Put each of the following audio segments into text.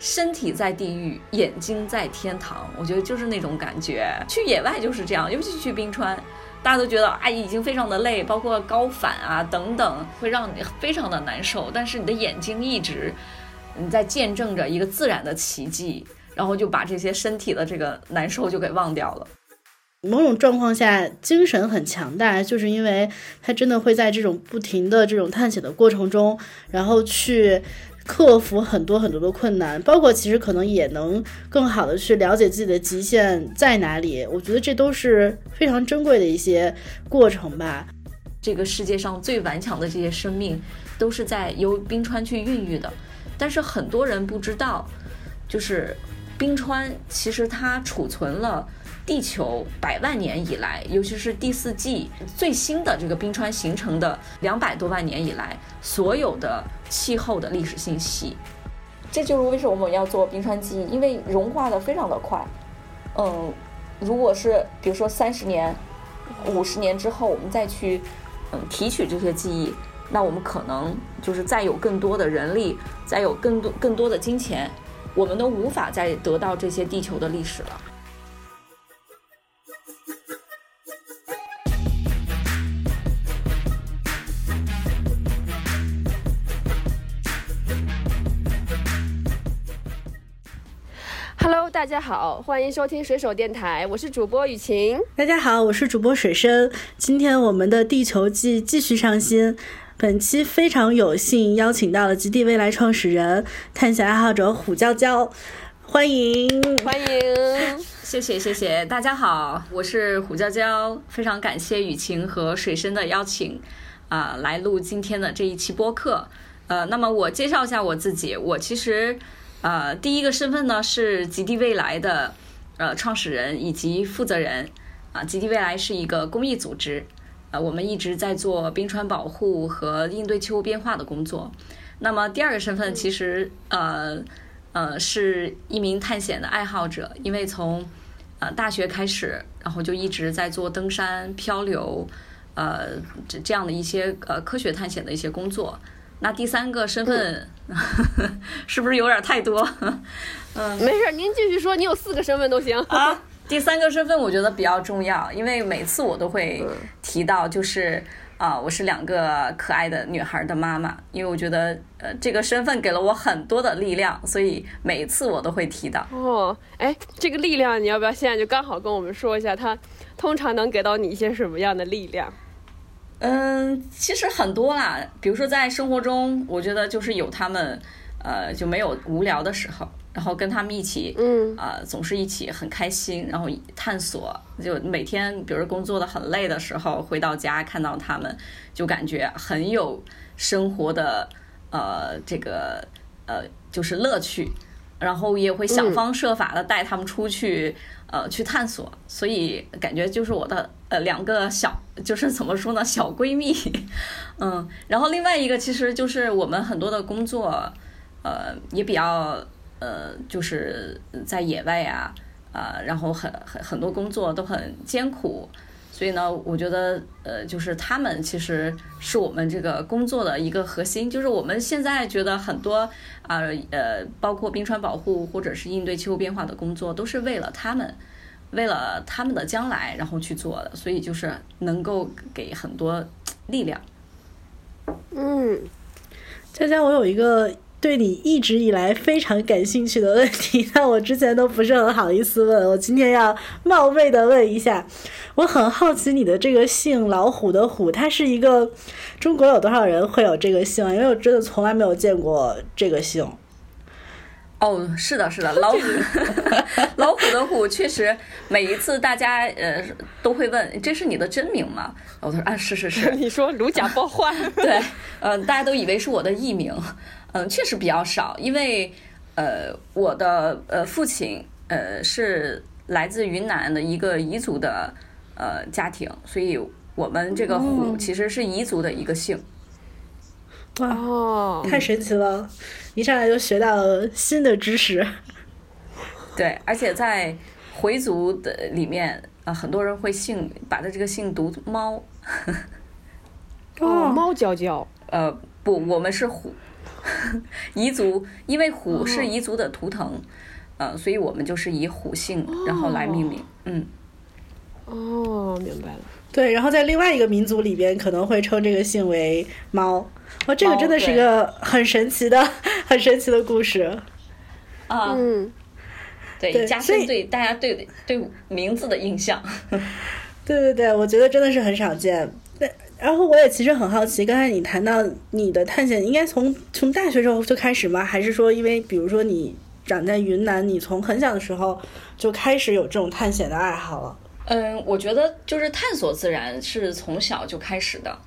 身体在地狱，眼睛在天堂。我觉得就是那种感觉。去野外就是这样，尤其去冰川，大家都觉得哎，已经非常的累，包括高反啊等等，会让你非常的难受。但是你的眼睛一直你在见证着一个自然的奇迹，然后就把这些身体的这个难受就给忘掉了。某种状况下，精神很强大，就是因为他真的会在这种不停的这种探险的过程中，然后去。克服很多很多的困难，包括其实可能也能更好的去了解自己的极限在哪里。我觉得这都是非常珍贵的一些过程吧。这个世界上最顽强的这些生命，都是在由冰川去孕育的。但是很多人不知道，就是冰川其实它储存了。地球百万年以来，尤其是第四纪最新的这个冰川形成的两百多万年以来，所有的气候的历史信息，这就是为什么我们要做冰川记忆，因为融化的非常的快。嗯，如果是比如说三十年、五十年之后，我们再去嗯提取这些记忆，那我们可能就是再有更多的人力，再有更多更多的金钱，我们都无法再得到这些地球的历史了。大家好，欢迎收听水手电台，我是主播雨晴。大家好，我是主播水深。今天我们的地球季继续上新，本期非常有幸邀请到了极地未来创始人、探险爱好者虎娇娇，欢迎欢迎，谢谢谢谢，大家好，我是虎娇娇，非常感谢雨晴和水深的邀请，啊，来录今天的这一期播客。呃，那么我介绍一下我自己，我其实。呃，第一个身份呢是极地未来的呃创始人以及负责人啊。极地未来是一个公益组织，呃，我们一直在做冰川保护和应对气候变化的工作。那么第二个身份其实呃呃是一名探险的爱好者，因为从呃大学开始，然后就一直在做登山、漂流，呃这这样的一些呃科学探险的一些工作。那第三个身份 是不是有点太多？嗯，没事，您继续说，你有四个身份都行啊。第三个身份我觉得比较重要，因为每次我都会提到，就是啊，我是两个可爱的女孩的妈妈，因为我觉得呃这个身份给了我很多的力量，所以每一次我都会提到。哦，哎，这个力量你要不要现在就刚好跟我们说一下，它通常能给到你一些什么样的力量？嗯，其实很多啦，比如说在生活中，我觉得就是有他们，呃，就没有无聊的时候，然后跟他们一起，嗯，啊，总是一起很开心，然后探索，就每天，比如工作的很累的时候，回到家看到他们，就感觉很有生活的，呃，这个，呃，就是乐趣，然后也会想方设法的带他们出去。呃，去探索，所以感觉就是我的呃两个小，就是怎么说呢，小闺蜜，嗯，然后另外一个其实就是我们很多的工作，呃，也比较呃，就是在野外呀，啊，然后很很很多工作都很艰苦，所以呢，我觉得呃，就是他们其实是我们这个工作的一个核心，就是我们现在觉得很多。啊，呃，包括冰川保护或者是应对气候变化的工作，都是为了他们，为了他们的将来，然后去做的，所以就是能够给很多力量。嗯，佳佳，我有一个对你一直以来非常感兴趣的问题，但我之前都不是很好意思问，我今天要冒昧的问一下，我很好奇你的这个姓老虎的虎，它是一个。中国有多少人会有这个姓？因为我真的从来没有见过这个姓。哦，是的，是的，老虎，老虎的虎，确实每一次大家呃都会问，这是你的真名吗？我说啊，是是是。你说如假包换？对，嗯，大家都以为是我的艺名，嗯，确实比较少，因为。呃，我的呃父亲呃是来自云南的一个彝族的呃家庭，所以我们这个虎其实是彝族的一个姓。哇，哦，太神奇了！一上来就学到了新的知识。对，而且在回族的里面，呃，很多人会姓把他这个姓读猫。哦，猫娇娇，呃，不，我们是虎，彝族，因为虎是哦彝族的图腾，呃，所以我们就是以虎姓然后来命名。嗯，哦，明白了。对，然后在另外一个民族里边，可能会称这个姓为猫。哇，这个真的是一个很神奇的、很神奇的故事。啊，嗯，对，对加深对大家对对名字的印象。对对对，我觉得真的是很少见。对，然后我也其实很好奇，刚才你谈到你的探险，应该从从大学时候就开始吗？还是说，因为比如说你长在云南，你从很小的时候就开始有这种探险的爱好了？嗯，我觉得就是探索自然是从小就开始的。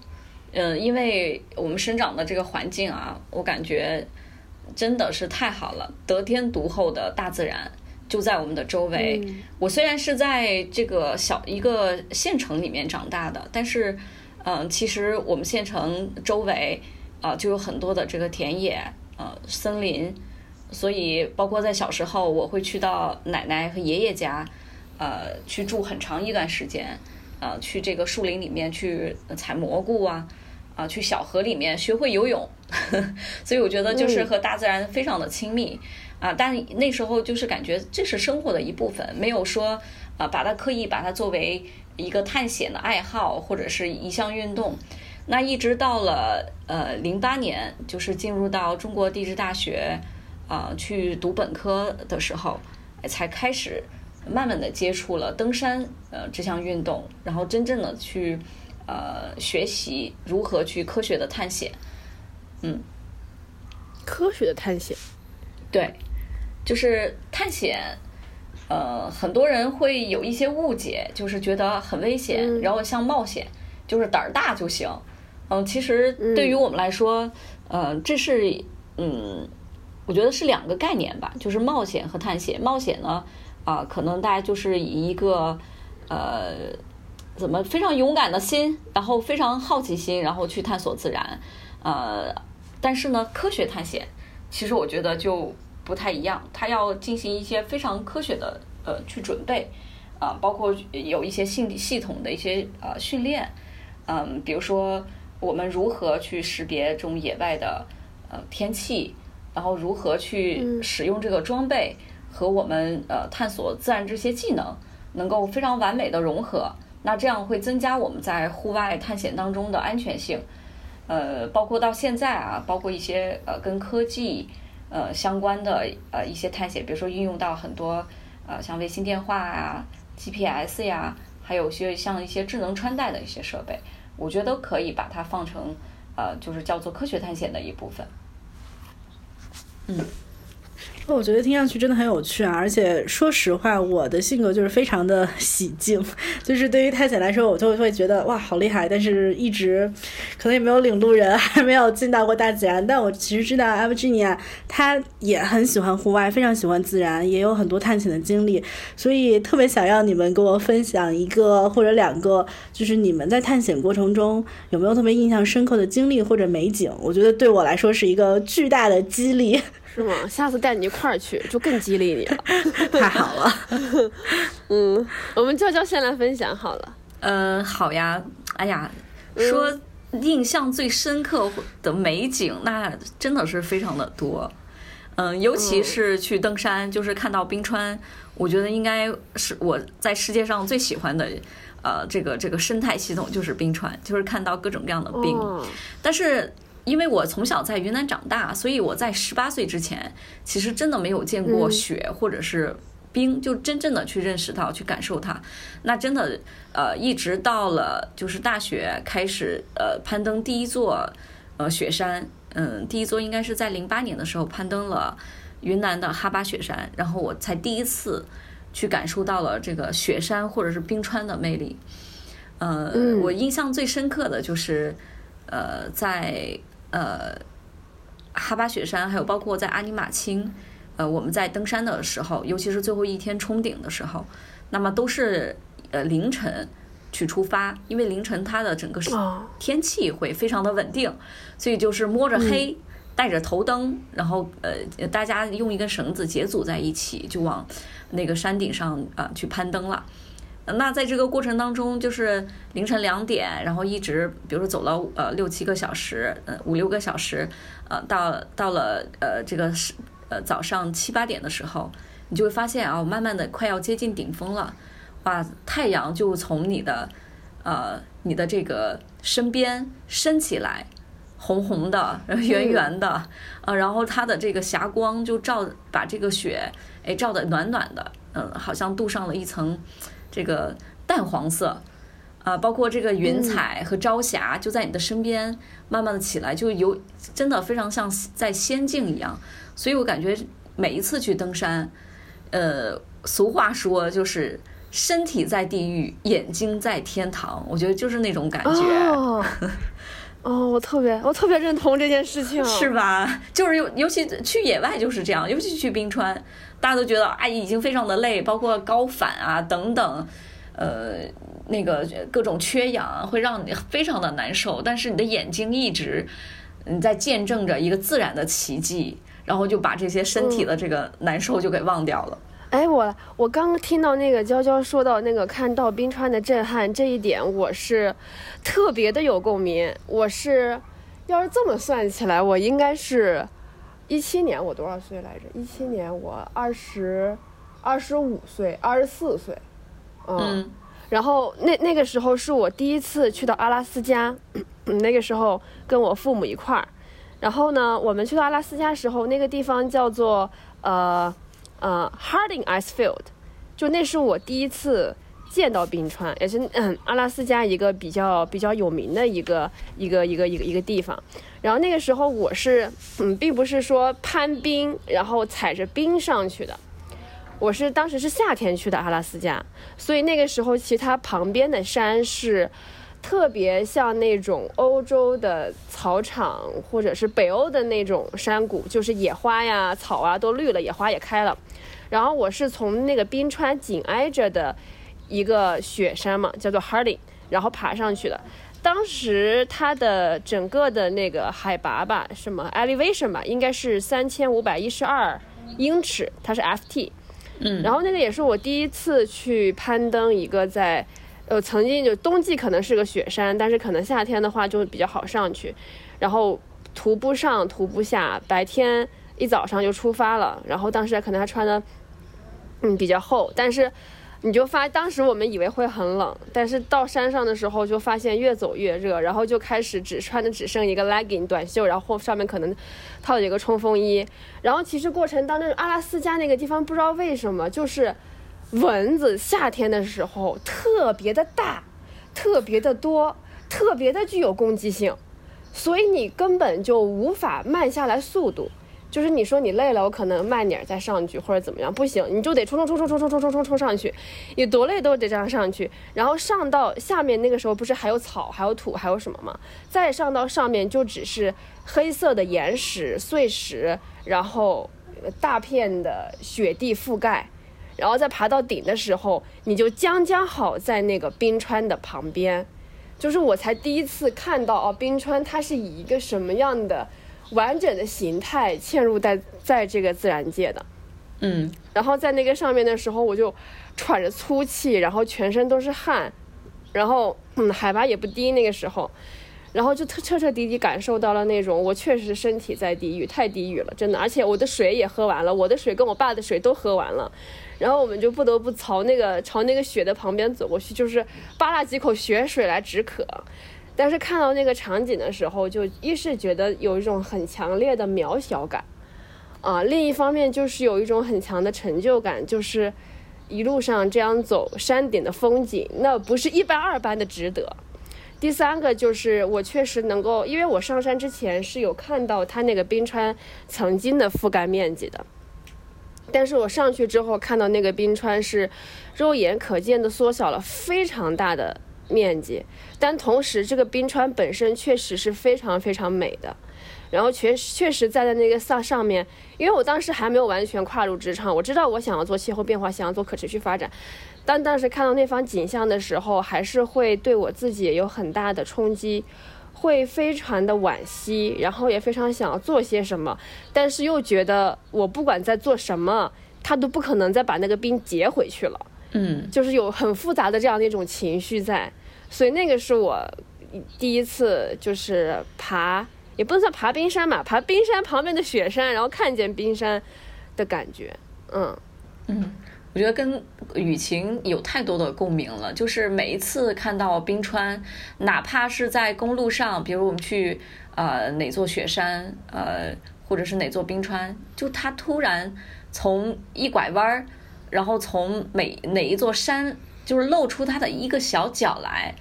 嗯，因为我们生长的这个环境啊，我感觉真的是太好了，得天独厚的大自然就在我们的周围。我虽然是在这个小一个县城里面长大的，但是，嗯、其实我们县城周围啊、就有很多的这个田野，呃，森林，所以包括在小时候，我会去到奶奶和爷爷家，呃，去住很长一段时间，呃，去这个树林里面去采蘑菇啊，啊、去小河里面学会游泳，所以我觉得就是和大自然非常的亲密啊、但那时候就是感觉这是生活的一部分，没有说啊、把它刻意把它作为一个探险的爱好或者是一项运动。那一直到了呃零八年，就是进入到中国地质大学啊、去读本科的时候，哎才开始慢慢的接触了登山呃这项运动，然后真正的去呃学习如何去科学的探险。嗯科学的探险。对，就是探险，呃，很多人会有一些误解，就是觉得很危险，嗯然后像冒险，就是胆儿大就行。嗯、其实对于我们来说，呃，这是嗯，我觉得是两个概念吧，就是冒险和探险。冒险呢，啊、可能大家就是以一个呃。怎么非常勇敢的心，然后非常好奇心，然后去探索自然，呃，但是呢，科学探险其实我觉得就不太一样，它要进行一些非常科学的呃去准备，啊、包括有一些系系统的一些呃训练，嗯，比如说我们如何去识别这种野外的呃天气，然后如何去使用这个装备和我们呃探索自然这些技能能够非常完美的融合，那这样会增加我们在户外探险当中的安全性。呃，包括到现在啊，包括一些呃跟科技呃相关的呃一些探险，比如说运用到很多呃像卫星电话啊、GPS 呀，还有些像一些智能穿戴的一些设备，我觉得都可以把它放成呃就是叫做科学探险的一部分。嗯我觉得听上去真的很有趣啊！而且说实话，我的性格就是非常的 喜静，就是对于探险来说，我就会觉得哇好厉害，但是一直可能也没有领路人，还没有进到过大自然。但我其实知道 a v g i n i a 她也很喜欢户外，非常喜欢自然，也有很多探险的经历，所以特别想让你们跟我分享一个或者两个，就是你们在探险过程中有没有特别印象深刻的经历或者美景？我觉得对我来说是一个巨大的激励。是吗？下次带你一块儿去，就更激励你了。太好了。嗯，我们娇娇先来分享好了。呃，好呀，哎呀，说印象最深刻的美景，那真的是非常的多。嗯，尤其是去登山，就是看到冰川，我觉得应该是我在世界上最喜欢的，呃，这个这个生态系统就是冰川，就是看到各种各样的冰。哦，但是因为我从小在云南长大，所以我在十八岁之前，其实真的没有见过雪或者是冰，就真正的去认识到、去感受它。那真的，呃，一直到了就是大学开始，呃，攀登第一座呃雪山，嗯，第一座应该是在零八年的时候攀登了云南的哈巴雪山，然后我才第一次去感受到了这个雪山或者是冰川的魅力。呃，嗯我印象最深刻的就是，呃，在呃哈巴雪山，还有包括在阿尼玛卿呃，我们在登山的时候，尤其是最后一天冲顶的时候，那么都是呃凌晨去出发，因为凌晨它的整个天气会非常的稳定，所以就是摸着黑，带着头灯，然后呃大家用一根绳子结组在一起，就往那个山顶上啊去攀登了。那在这个过程当中，就是凌晨两点，然后一直，比如说走了呃六七个小时，呃五六个小时，呃到到了呃这个是呃早上七八点的时候，你就会发现啊，慢慢的快要接近顶峰了，哇，太阳就从你的呃你的这个身边升起来，红红的，圆圆的，呃，然后它的这个霞光就照把这个雪哎照的暖暖的，嗯，好像镀上了一层。这个淡黄色，啊，包括这个云彩和朝霞就在你的身边慢慢的起来，就有真的非常像在仙境一样。所以我感觉每一次去登山，呃，俗话说就是身体在地狱，眼睛在天堂。我觉得就是那种感觉。哦，我特别我特别认同这件事情，是吧？就是尤尤其去野外就是这样，尤其去冰川。大家都觉得哎，已经非常的累，包括高反啊等等，呃，那个各种缺氧会让你非常的难受。但是你的眼睛一直你在见证着一个自然的奇迹，然后就把这些身体的这个难受就给忘掉了。哎，我我刚听到那个娇娇说到那个看到冰川的震撼这一点，我是特别的有共鸣。我是要是这么算起来，我应该是。一七年我多少岁来着？一七年我二十，二十五岁，二十四岁，嗯，然后那那个时候是我第一次去到阿拉斯加，那个时候跟我父母一块儿，然后呢，我们去到阿拉斯加时候，那个地方叫做呃呃 Harding Ice Field，就那是我第一次。见到冰川也是嗯，阿拉斯加一个比较比较有名的一个一个一个一个一个地方。然后那个时候我是嗯，并不是说攀冰，然后踩着冰上去的。我是当时是夏天去的阿拉斯加，所以那个时候其实它旁边的山是特别像那种欧洲的草场，或者是北欧的那种山谷，就是野花呀、草啊都绿了，野花也开了。然后我是从那个冰川紧挨着的。一个雪山嘛，叫做 Harding，然后爬上去的。当时它的整个的那个海拔吧，什么 elevation 吧，应该是三千五百一十二英尺，它是 FT。嗯。然后那个也是我第一次去攀登一个在，呃，曾经就冬季可能是个雪山，但是可能夏天的话就比较好上去。然后徒步上，徒步下，白天一早上就出发了。然后当时可能还穿的，嗯，比较厚，但是。你就发，当时我们以为会很冷，但是到山上的时候就发现越走越热，然后就开始只穿的只剩一个 legging 短袖，然后上面可能套一个冲锋衣。然后其实过程当中，阿拉斯加那个地方不知道为什么就是蚊子夏天的时候特别的大，特别的多，特别的具有攻击性，所以你根本就无法慢下来速度。就是你说你累了，我可能慢点再上去或者怎么样，不行，你就得冲冲冲冲冲冲冲冲冲冲上去，你多累都得这样上去。然后上到下面那个时候不是还有草、还有土、还有什么吗？再上到上面就只是黑色的岩石碎石，然后大片的雪地覆盖，然后再爬到顶的时候，你就将将好在那个冰川的旁边，就是我才第一次看到哦，冰川它是以一个什么样的。完整的形态嵌入在在这个自然界的，嗯，然后在那个上面的时候，我就喘着粗气，然后全身都是汗，然后嗯，海拔也不低那个时候，然后就彻彻彻底底感受到了那种我确实身体在地狱，太地狱了，真的，而且我的水也喝完了，我的水跟我爸的水都喝完了，然后我们就不得不朝那个朝那个雪的旁边走过去，就是扒拉几口雪水来止渴。但是看到那个场景的时候，就一是觉得有一种很强烈的渺小感，啊，另一方面就是有一种很强的成就感，就是一路上这样走山顶的风景，那不是一般二般的值得。第三个就是我确实能够，因为我上山之前是有看到它那个冰川曾经的覆盖面积的，但是我上去之后看到那个冰川是肉眼可见的缩小了非常大的。面积，但同时这个冰川本身确实是非常非常美的，然后确确实站在那个上上面，因为我当时还没有完全跨入职场，我知道我想要做气候变化，想要做可持续发展，但当时看到那方景象的时候，还是会对我自己有很大的冲击，会非常的惋惜，然后也非常想要做些什么，但是又觉得我不管在做什么，他都不可能再把那个冰结回去了。嗯。就是有很复杂的这样的一种情绪在，所以那个是我第一次就是爬，也不能算爬冰山吧，爬冰山旁边的雪山，然后看见冰山的感觉，嗯。嗯，我觉得跟雨晴有太多的共鸣了。就是每一次看到冰川，哪怕是在公路上，比如我们去呃哪座雪山，呃或者是哪座冰川，就它突然从一拐弯儿，然后从每哪一座山，就是露出它的一个小角来，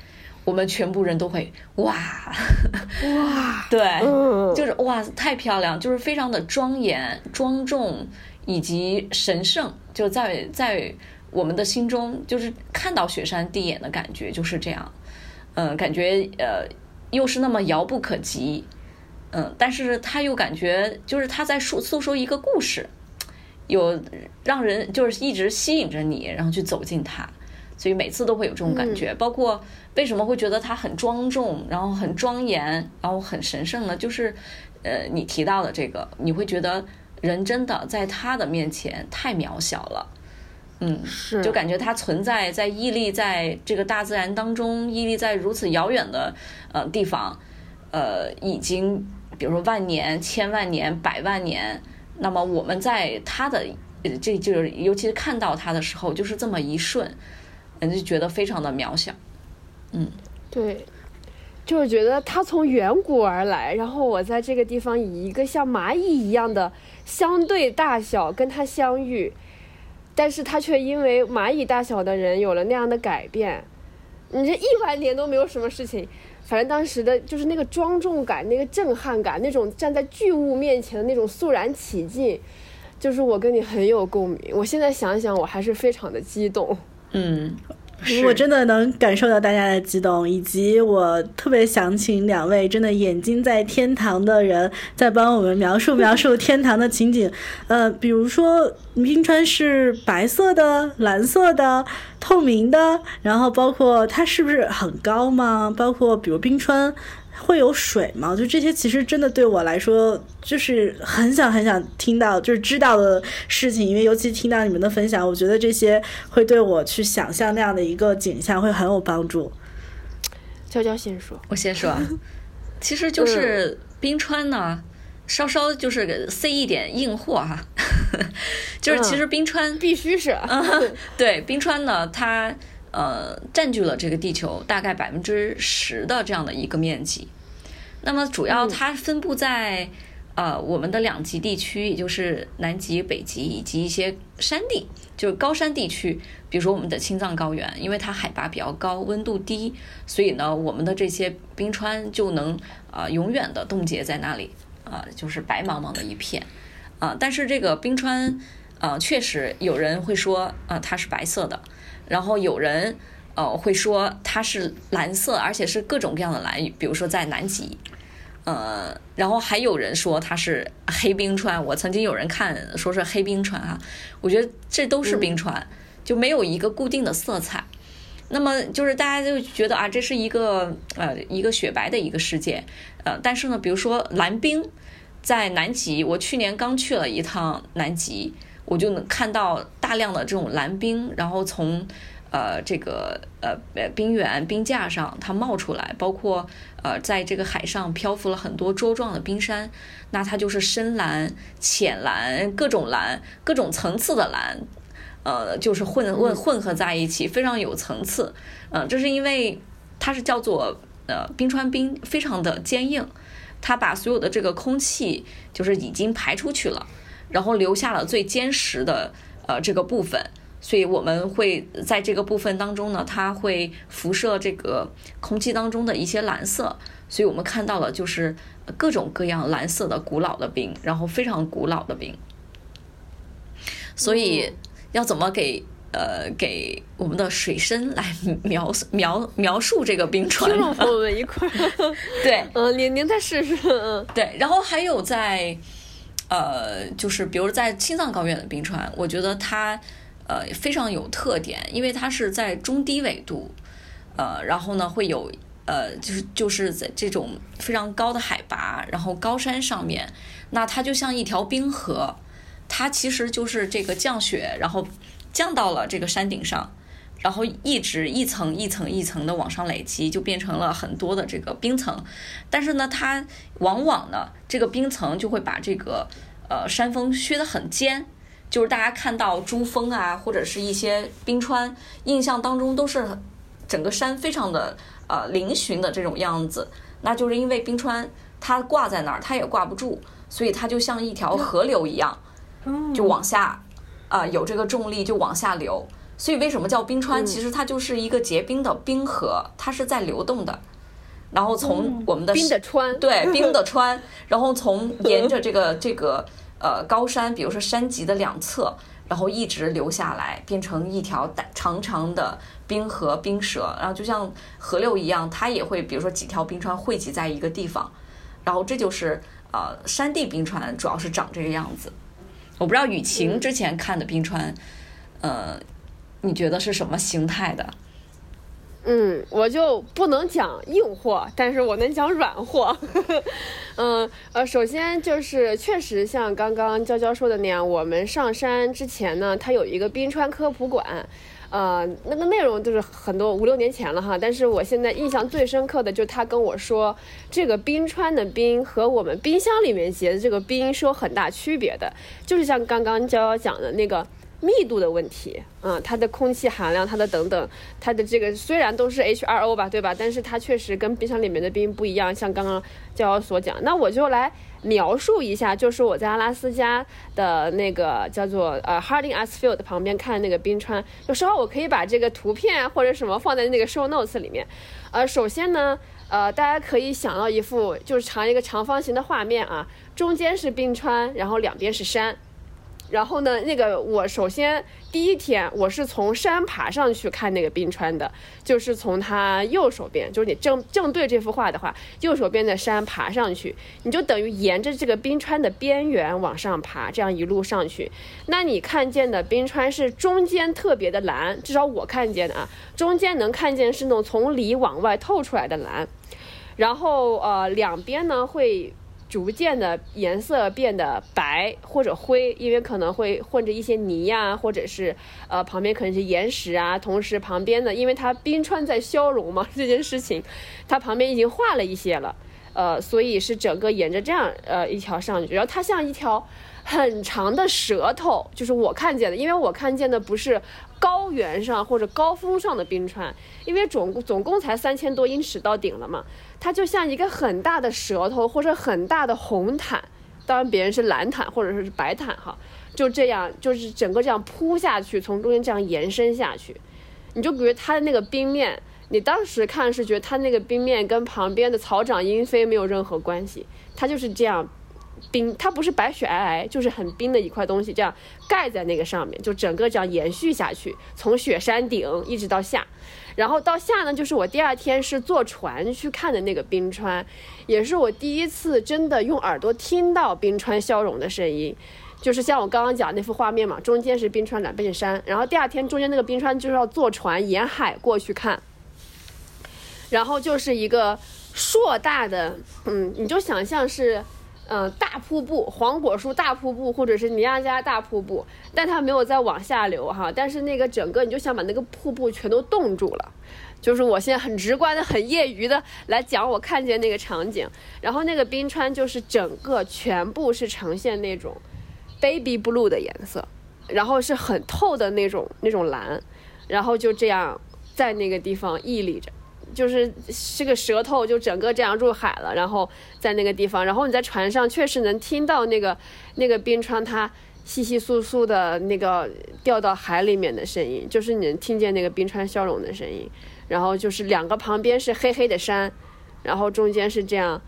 我们全部人都会哇哇，对，嗯，就是哇，太漂亮，就是非常的庄严、庄重以及神圣，就在在我们的心中，就是看到雪山第一眼的感觉就是这样，嗯，感觉呃又是那么遥不可及，嗯，但是他又感觉就是他在诉诉说一个故事，有让人就是一直吸引着你，然后去走进它。所以每次都会有这种感觉，包括为什么会觉得它很庄重，然后很庄严，然后很神圣呢？就是，呃，你提到的这个，你会觉得人真的在他的面前太渺小了，嗯，是就感觉它存在在屹立在这个大自然当中，屹立在如此遥远的呃地方，呃，已经比如说万年、千万年、百万年，那么我们在他的这就是尤其是看到他的时候，就是这么一瞬。人就觉得非常的渺小，嗯，对，就是觉得它从远古而来，然后我在这个地方以一个像蚂蚁一样的相对大小跟它相遇，但是它却因为蚂蚁大小的人有了那样的改变，你这亿万年都没有什么事情，反正当时的就是那个庄重感、那个震撼感、那种站在巨物面前的那种肃然起敬，就是我跟你很有共鸣。我现在想想，我还是非常的激动。嗯，我真的能感受到大家的激动，以及我特别想请两位真的眼睛在天堂的人，再帮我们描述描述天堂的情景。呃，比如说冰川是白色的、蓝色的、透明的，然后包括它是不是很高吗？包括比如冰川。会有水吗？就这些，其实真的对我来说，就是很想很想听到，就是知道的事情。因为尤其听到你们的分享，我觉得这些会对我去想象那样的一个景象会很有帮助。娇娇先说，我先说，其实就是冰川呢，稍稍就是塞一点硬货哈，就是其实冰川、嗯、必须是，嗯、对冰川呢，它。呃，占据了这个地球大概百分之十的这样的一个面积。那么主要它分布在、呃我们的两极地区，也就是南极、北极以及一些山地，就是高山地区。比如说我们的青藏高原，因为它海拔比较高，温度低，所以呢，我们的这些冰川就能啊、永远的冻结在那里啊、就是白茫茫的一片啊、但是这个冰川呃，确实有人会说啊、它是白色的。然后有人呃会说它是蓝色，而且是各种各样的蓝，比如说在南极，呃，然后还有人说它是黑冰川。我曾经有人看说是黑冰川哈，我觉得这都是冰川，就没有一个固定的色彩。那么就是大家就觉得啊，这是一个呃一个雪白的一个世界，呃，但是呢，比如说蓝冰在南极，我去年刚去了一趟南极。我就能看到大量的这种蓝冰，然后从呃这个呃冰原冰架上它冒出来，包括呃在这个海上漂浮了很多桌状的冰山，那它就是深蓝、浅蓝、各种蓝、各种层次的蓝，呃就是混混混合在一起，非常有层次。嗯、呃，这是因为它是叫做呃冰川冰，非常的坚硬，它把所有的这个空气就是已经排出去了。然后留下了最坚实的呃这个部分，所以我们会在这个部分当中呢，它会辐射这个空气当中的一些蓝色，所以我们看到了就是各种各样蓝色的古老的冰，然后非常古老的冰。所以要怎么给呃给我们的水深来 描描描述这个冰川。听众朋友们一块儿，对，嗯，您您再试试，嗯，对，然后还有在，呃，就是比如在青藏高原的冰川，我觉得它呃非常有特点，因为它是在中低纬度，呃，然后呢会有呃就是就是在这种非常高的海拔，然后高山上面，那它就像一条冰河，它其实就是这个降雪，然后降到了这个山顶上。然后一直一层一层一层的往上累积，就变成了很多的这个冰层。但是呢，它往往呢，这个冰层就会把这个呃山峰削得很尖，就是大家看到珠峰啊，或者是一些冰川，印象当中都是整个山非常的呃嶙峋的这种样子。那就是因为冰川它挂在那儿，它也挂不住，所以它就像一条河流一样，就往下啊、有这个重力就往下流。所以为什么叫冰川？其实它就是一个结冰的冰河，它是在流动的。然后从我们的冰的川，对冰的川，然后从沿着这个 这个呃高山，比如说山脊的两侧，然后一直流下来，变成一条大长长的冰河冰舌，然后就像河流一样，它也会比如说几条冰川汇集在一个地方，然后这就是呃山地冰川主要是长这个样子。我不知道雨晴之前看的冰川，呃，你觉得是什么形态的？嗯，我就不能讲硬货，但是我能讲软货。嗯呃，首先就是确实像刚刚娇娇说的那样，我们上山之前呢，它有一个冰川科普馆。呃，那个内容就是很多五六年前了哈，但是我现在印象最深刻的就是他跟我说，这个冰川的冰和我们冰箱里面结的这个冰是有很大区别的，就是像刚刚娇娇讲的那个密度的问题，嗯，它的空气含量，它的等等，它的这个虽然都是 H2O 吧，对吧？但是它确实跟冰箱里面的冰不一样，像刚刚娇娇所讲，那我就来描述一下，就是我在阿拉斯加的那个叫做呃 Harding Icefield 旁边看那个冰川，有时候我可以把这个图片或者什么放在那个 show notes 里面。呃，首先呢，呃，大家可以想到一幅就是长一个长方形的画面啊，中间是冰川，然后两边是山。然后呢，那个我首先第一天我是从山爬上去看那个冰川的，就是从它右手边，就是你正正对这幅画的话，右手边的山爬上去，你就等于沿着这个冰川的边缘往上爬，这样一路上去，那你看见的冰川是中间特别的蓝，至少我看见的啊，中间能看见是那种从里往外透出来的蓝，然后呃两边呢会。逐渐的颜色变得白或者灰，因为可能会混着一些泥呀、或者是呃旁边可能是岩石啊。同时旁边的，因为它冰川在消融嘛，这件事情，它旁边已经化了一些了，呃，所以是整个沿着这样呃一条上去，然后它像一条很长的舌头，就是我看见的，因为我看见的不是高原上或者高峰上的冰川，因为总总共才三千多英尺到顶了嘛。它就像一个很大的舌头或者很大的红毯，当然别人是蓝毯或者是白毯哈，就这样就是整个这样铺下去，从中间这样延伸下去，你就比如它的那个冰面，你当时看是觉得它那个冰面跟旁边的草长莺飞没有任何关系，它就是这样冰，它不是白雪皑皑，就是很冰的一块东西，这样盖在那个上面，就整个这样延续下去，从雪山顶一直到下。然后到下呢，就是我第二天是坐船去看的那个冰川，也是我第一次真的用耳朵听到冰川消融的声音，就是像我刚刚讲那幅画面嘛，中间是冰川，两边是山，然后第二天中间那个冰川就是要坐船沿海过去看，然后就是一个硕大的，嗯，你就想象是。嗯，大瀑布，黄果树大瀑布，或者是尼亚加大瀑布，但它没有再往下流哈。但是那个整个，你就想把那个瀑布全都冻住了。就是我现在很直观的、很业余的来讲，我看见那个场景。然后那个冰川就是整个全部是呈现那种 baby blue 的颜色，然后是很透的那种那种蓝，然后就这样在那个地方屹立着。就是这个舌头就整个这样入海了，然后在那个地方，然后你在船上确实能听到那个那个冰川它窸窸窣窣的那个掉到海里面的声音，就是你能听见那个冰川消融的声音，然后就是两个旁边是黑黑的山，然后中间是这样，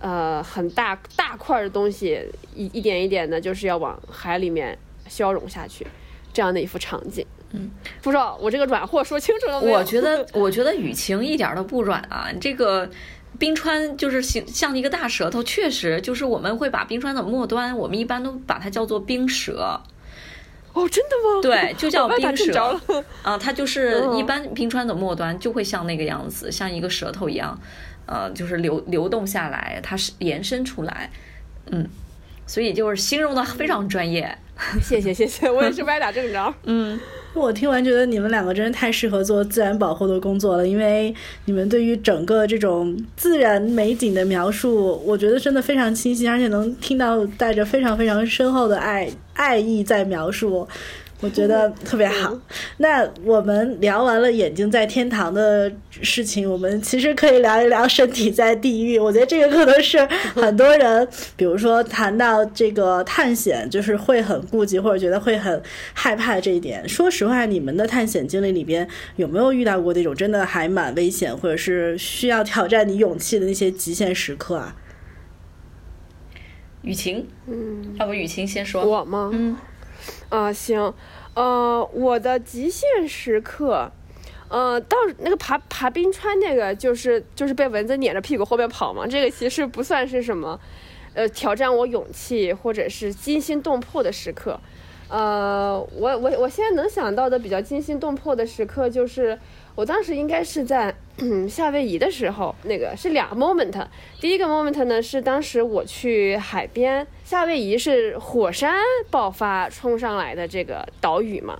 呃，很大大块的东西一一点一点的，就是要往海里面消融下去，这样的一幅场景。嗯，不知道我这个软货说清楚了没有？我觉得，我觉得雨晴一点都不软啊，这个。冰川就是像像一个大舌头，确实就是我们会把冰川的末端，我们一般都把它叫做冰舌。哦，真的吗？对，就叫冰舌。啊，它就是一般冰川的末端就会像那个样子，像一个舌头一样，呃，就是流流动下来，它是延伸出来，嗯，所以就是形容的非常专业。谢谢谢谢，我也是歪打正着。嗯。我听完觉得你们两个真的太适合做自然保护的工作了，因为你们对于整个这种自然美景的描述，我觉得真的非常清晰，而且能听到带着非常非常深厚的爱爱意在描述。我觉得特别好。那我们聊完了眼睛在天堂的事情，我们其实可以聊一聊身体在地狱。我觉得这个可能是很多人，比如说谈到这个探险，就是会很顾忌或者觉得会很害怕这一点。说实话，你们的探险经历里边有没有遇到过那种真的还蛮危险，或者是需要挑战你勇气的那些极限时刻啊？雨晴，嗯，要不雨晴先说我吗？嗯。啊，行，呃，我的极限时刻，呃，到那个爬爬冰川那个，就是就是被蚊子撵着屁股后面跑嘛，这个其实不算是什么，呃，挑战我勇气或者是惊心动魄的时刻，呃，我我我现在能想到的比较惊心动魄的时刻就是。我当时应该是在夏威夷的时候，那个是俩 moment。第一个 moment 呢是当时我去海边，夏威夷是火山爆发冲上来的这个岛屿嘛，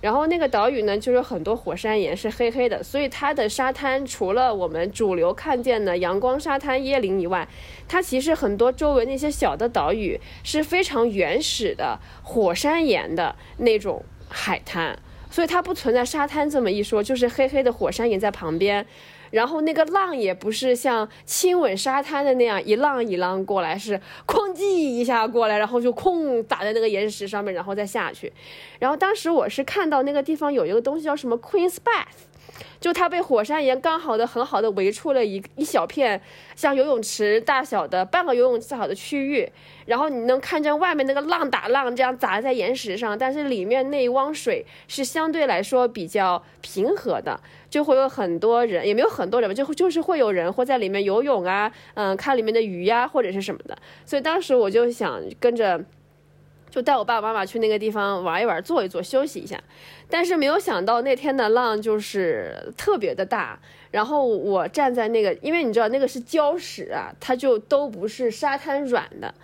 然后那个岛屿呢就有很多火山岩是黑黑的，所以它的沙滩除了我们主流看见的阳光沙滩椰林以外，它其实很多周围那些小的岛屿是非常原始的火山岩的那种海滩。所以它不存在沙滩这么一说，就是黑黑的火山岩在旁边，然后那个浪也不是像亲吻沙滩的那样一浪一浪过来，是哐叽一下过来，然后就空打在那个岩石上面，然后再下去。然后当时我是看到那个地方有一个东西叫什么 Queen's Bath。就它被火山岩刚好的、很好的围出了一一小片像游泳池大小的半个游泳池大小的区域，然后你能看见外面那个浪打浪这样砸在岩石上，但是里面那一汪水是相对来说比较平和的，就会有很多人，也没有很多人吧，就就是会有人会在里面游泳啊，嗯，看里面的鱼呀或者是什么的，所以当时我就想跟着。就带我爸爸妈妈去那个地方玩一玩，坐一坐，休息一下。但是没有想到那天的浪就是特别的大。然后我站在那个，因为你知道那个是礁石啊，它就都不是沙滩软的。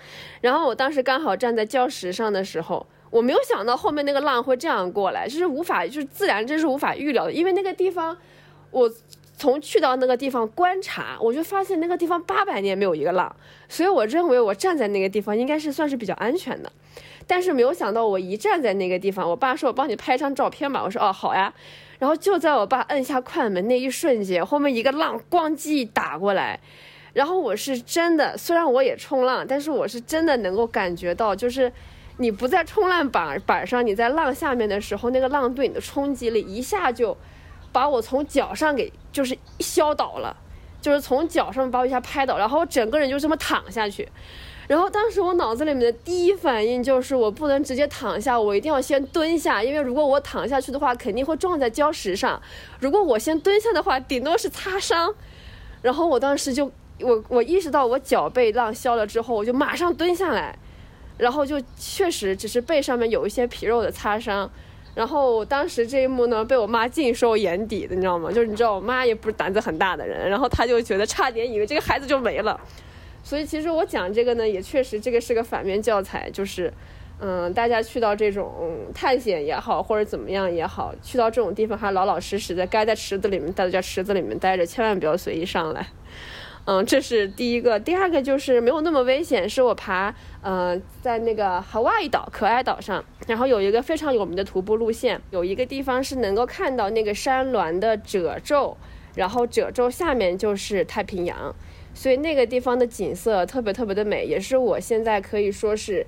然后我当时刚好站在礁石上的时候，我没有想到后面那个浪会这样过来，就是无法，就是自然真是无法预料的。因为那个地方，我从去到那个地方观察，我就发现那个地方八百年没有一个浪，所以我认为我站在那个地方应该是算是比较安全的。但是没有想到，我一站在那个地方，我爸说：“我帮你拍张照片吧。”我说：“哦，好呀。”然后就在我爸摁下快门那一瞬间，后面一个浪咣叽打过来，然后我是真的，虽然我也冲浪，但是我是真的能够感觉到，就是你不在冲浪板板上，你在浪下面的时候，那个浪对你的冲击力一下就把我从脚上给就是削倒了，就是从脚上把我一下拍倒，然后我整个人就这么躺下去。然后当时我脑子里面的第一反应就是，我不能直接躺下，我一定要先蹲下，因为如果我躺下去的话，肯定会撞在礁石上。如果我先蹲下的话，顶多是擦伤。然后我当时就，我我意识到我脚被浪削了之后，我就马上蹲下来，然后就确实只是背上面有一些皮肉的擦伤。然后当时这一幕呢，被我妈尽收眼底的，你知道吗？就是你知道，我妈也不是胆子很大的人，然后她就觉得差点以为这个孩子就没了。所以其实我讲这个呢，也确实这个是个反面教材，就是，嗯，大家去到这种探险也好，或者怎么样也好，去到这种地方还老老实实的，该在池子里面待在池子里面待着，千万不要随意上来。嗯，这是第一个。第二个就是没有那么危险，是我爬，嗯，在那个海外岛可爱岛上，然后有一个非常有名的徒步路线，有一个地方是能够看到那个山峦的褶皱，然后褶皱下面就是太平洋。所以那个地方的景色特别特别的美，也是我现在可以说是，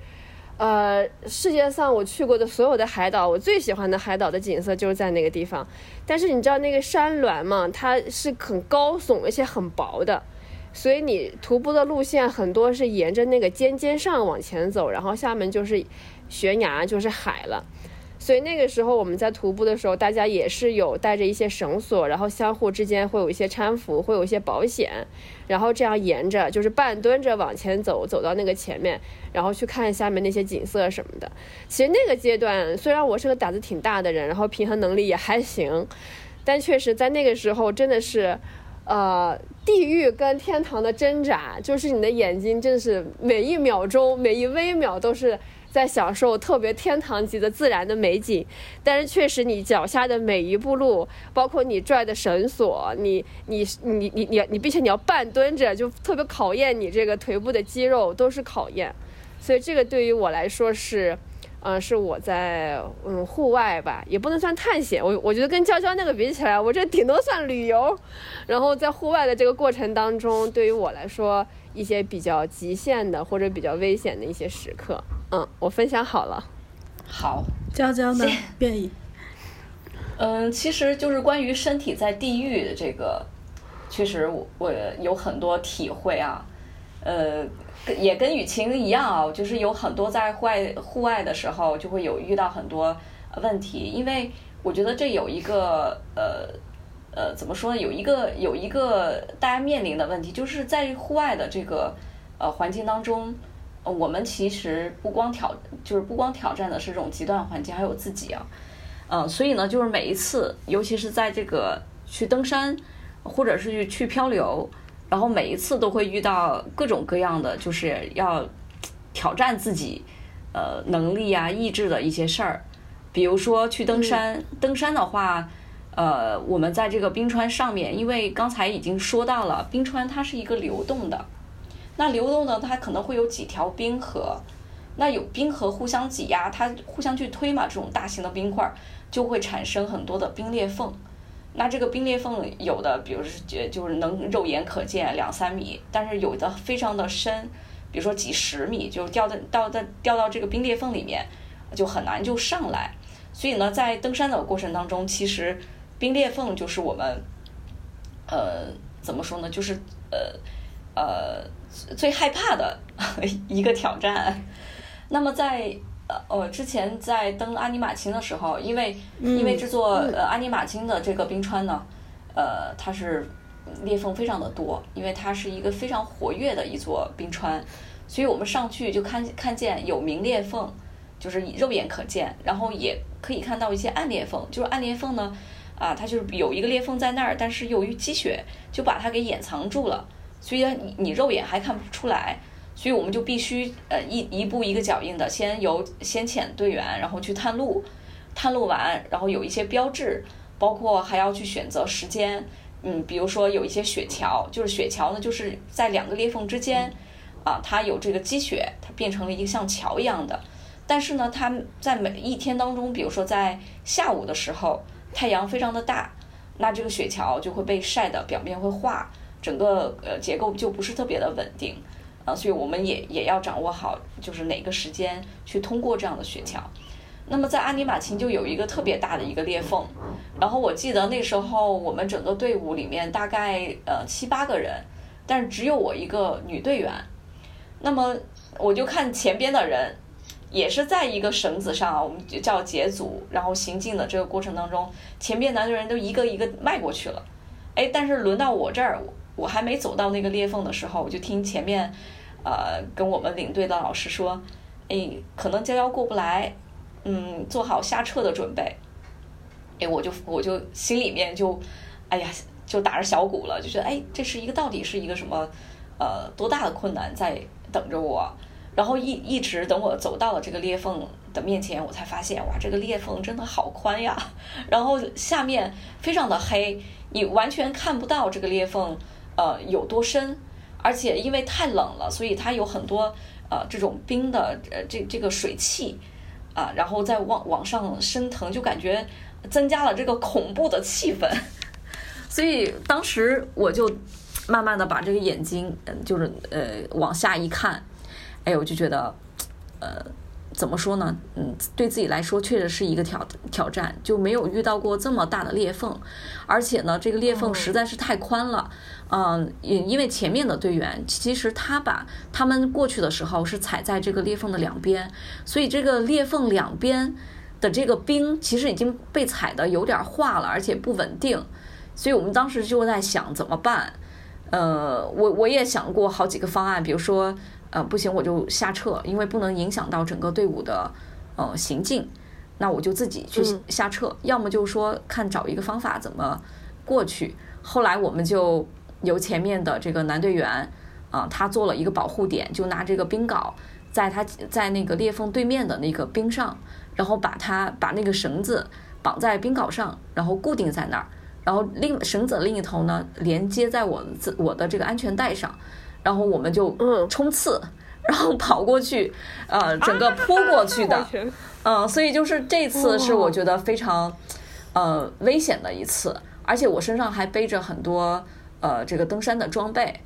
呃，世界上我去过的所有的海岛，我最喜欢的海岛的景色就是在那个地方。但是你知道那个山峦嘛，它是很高耸而且很薄的，所以你徒步的路线很多是沿着那个尖尖上往前走，然后下面就是悬崖，就是海了。所以那个时候我们在徒步的时候，大家也是有带着一些绳索，然后相互之间会有一些搀扶，会有一些保险，然后这样沿着就是半蹲着往前走，走到那个前面，然后去看下面那些景色什么的。其实那个阶段，虽然我是个胆子挺大的人，然后平衡能力也还行，但确实在那个时候真的是。呃，地狱跟天堂的挣扎，就是你的眼睛，真的是每一秒钟、每一微秒都是在享受特别天堂级的自然的美景。但是，确实你脚下的每一步路，包括你拽的绳索，你、你、你、你、你、你，并且你要半蹲着，就特别考验你这个腿部的肌肉，都是考验。所以，这个对于我来说是。嗯，是我在嗯户外吧，也不能算探险。我我觉得跟娇娇那个比起来，我这顶多算旅游。然后在户外的这个过程当中，对于我来说，一些比较极限的或者比较危险的一些时刻，嗯，我分享好了。好，娇娇呢？愿意。嗯，其实就是关于身体在地狱的这个，确实我我有很多体会啊，呃。也跟雨晴一样啊，就是有很多在户外户外的时候，就会有遇到很多问题。因为我觉得这有一个呃呃怎么说呢？有一个有一个大家面临的问题，就是在户外的这个呃环境当中，呃我们其实不光挑就是不光挑战的是这种极端环境，还有自己啊。嗯，所以呢，就是每一次，尤其是在这个去登山或者是去去漂流。然后每一次都会遇到各种各样的，就是要挑战自己呃能力啊、意志的一些事儿。比如说去登山，登山的话，呃，我们在这个冰川上面，因为刚才已经说到了，冰川它是一个流动的。那流动呢，它可能会有几条冰河，那有冰河互相挤压，它互相去推嘛，这种大型的冰块就会产生很多的冰裂缝。那这个冰裂缝有的，比如是觉就是能肉眼可见两三米，但是有的非常的深，比如说几十米，就掉在到在掉到这个冰裂缝里面，就很难就上来。所以呢，在登山的过程当中，其实冰裂缝就是我们，呃，怎么说呢，就是呃呃最害怕的 一个挑战。那么在呃，之前在登阿尼玛卿的时候，因为因为这座呃阿尼玛卿的这个冰川呢，呃，它是裂缝非常的多，因为它是一个非常活跃的一座冰川，所以我们上去就看看见有明裂缝，就是肉眼可见，然后也可以看到一些暗裂缝，就是暗裂缝呢，啊，它就是有一个裂缝在那儿，但是由于积雪就把它给掩藏住了，所以你你肉眼还看不出来。所以我们就必须呃一一步一个脚印的，先由先遣队员，然后去探路，探路完，然后有一些标志，包括还要去选择时间，嗯，比如说有一些雪桥，就是雪桥呢，就是在两个裂缝之间，啊，它有这个积雪，它变成了一个像桥一样的，但是呢，它在每一天当中，比如说在下午的时候，太阳非常的大，那这个雪桥就会被晒的表面会化，整个呃结构就不是特别的稳定。啊，所以我们也也要掌握好，就是哪个时间去通过这样的雪橇。那么在阿尼玛琴就有一个特别大的一个裂缝，然后我记得那时候我们整个队伍里面大概呃七八个人，但是只有我一个女队员。那么我就看前边的人也是在一个绳子上，我们就叫解组，然后行进的这个过程当中，前面男队员都一个一个迈过去了。哎，但是轮到我这儿。我还没走到那个裂缝的时候，我就听前面，呃，跟我们领队的老师说，哎，可能娇娇过不来，嗯，做好下撤的准备。哎，我就我就心里面就，哎呀，就打着小鼓了，就觉得哎，这是一个到底是一个什么，呃，多大的困难在等着我。然后一一直等我走到了这个裂缝的面前，我才发现，哇，这个裂缝真的好宽呀，然后下面非常的黑，你完全看不到这个裂缝。呃，有多深？而且因为太冷了，所以它有很多呃这种冰的呃这这个水汽啊，然后再往往上升腾，就感觉增加了这个恐怖的气氛。所以当时我就慢慢的把这个眼睛，嗯，就是呃往下一看，哎，我就觉得呃。怎么说呢？嗯，对自己来说确实是一个挑挑战，就没有遇到过这么大的裂缝，而且呢，这个裂缝实在是太宽了。嗯，因因为前面的队员其实他把他们过去的时候是踩在这个裂缝的两边，所以这个裂缝两边的这个冰其实已经被踩的有点化了，而且不稳定，所以我们当时就在想怎么办。呃，我我也想过好几个方案，比如说，呃，不行我就下撤，因为不能影响到整个队伍的呃行进，那我就自己去下撤，要么就是说看找一个方法怎么过去。后来我们就由前面的这个男队员啊，他做了一个保护点，就拿这个冰镐在他在那个裂缝对面的那个冰上。然后把他把那个绳子绑在冰镐上，然后固定在那儿，然后另绳子的另一头呢连接在我自我的这个安全带上，然后我们就冲刺，然后跑过去，呃，整个扑过去的，嗯，所以就是这次是我觉得非常呃危险的一次，而且我身上还背着很多呃这个登山的装备。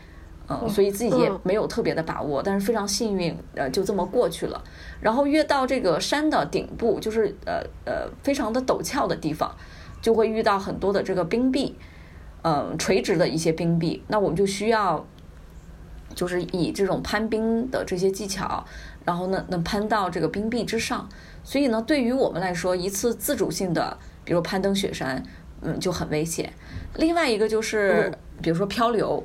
嗯，所以自己也没有特别的把握，但是非常幸运，呃，就这么过去了。然后越到这个山的顶部，就是呃呃非常的陡峭的地方，就会遇到很多的这个冰壁，嗯，垂直的一些冰壁。那我们就需要，就是以这种攀冰的这些技巧，然后呢能攀到这个冰壁之上。所以呢，对于我们来说，一次自主性的，比如攀登雪山，嗯，就很危险。另外一个就是，比如说漂流。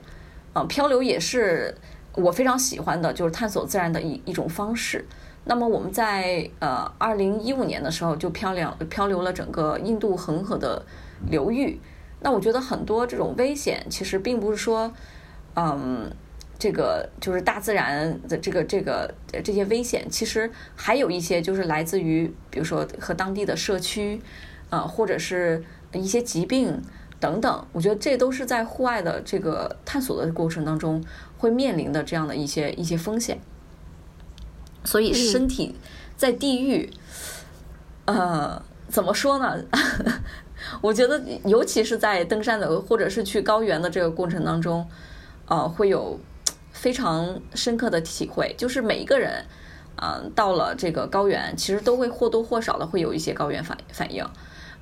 啊，漂流也是我非常喜欢的，就是探索自然的一一种方式。那么我们在呃二零一五年的时候就漂流漂流了整个印度恒河的流域。那我觉得很多这种危险其实并不是说，嗯，这个就是大自然的这个这个这些危险，其实还有一些就是来自于比如说和当地的社区，啊，或者是一些疾病。等等，我觉得这都是在户外的这个探索的过程当中会面临的这样的一些一些风险。所以身体在地狱，呃，怎么说呢？我觉得尤其是在登山的或者是去高原的这个过程当中，呃，会有非常深刻的体会。就是每一个人，嗯，到了这个高原，其实都会或多或少的会有一些高原反反应。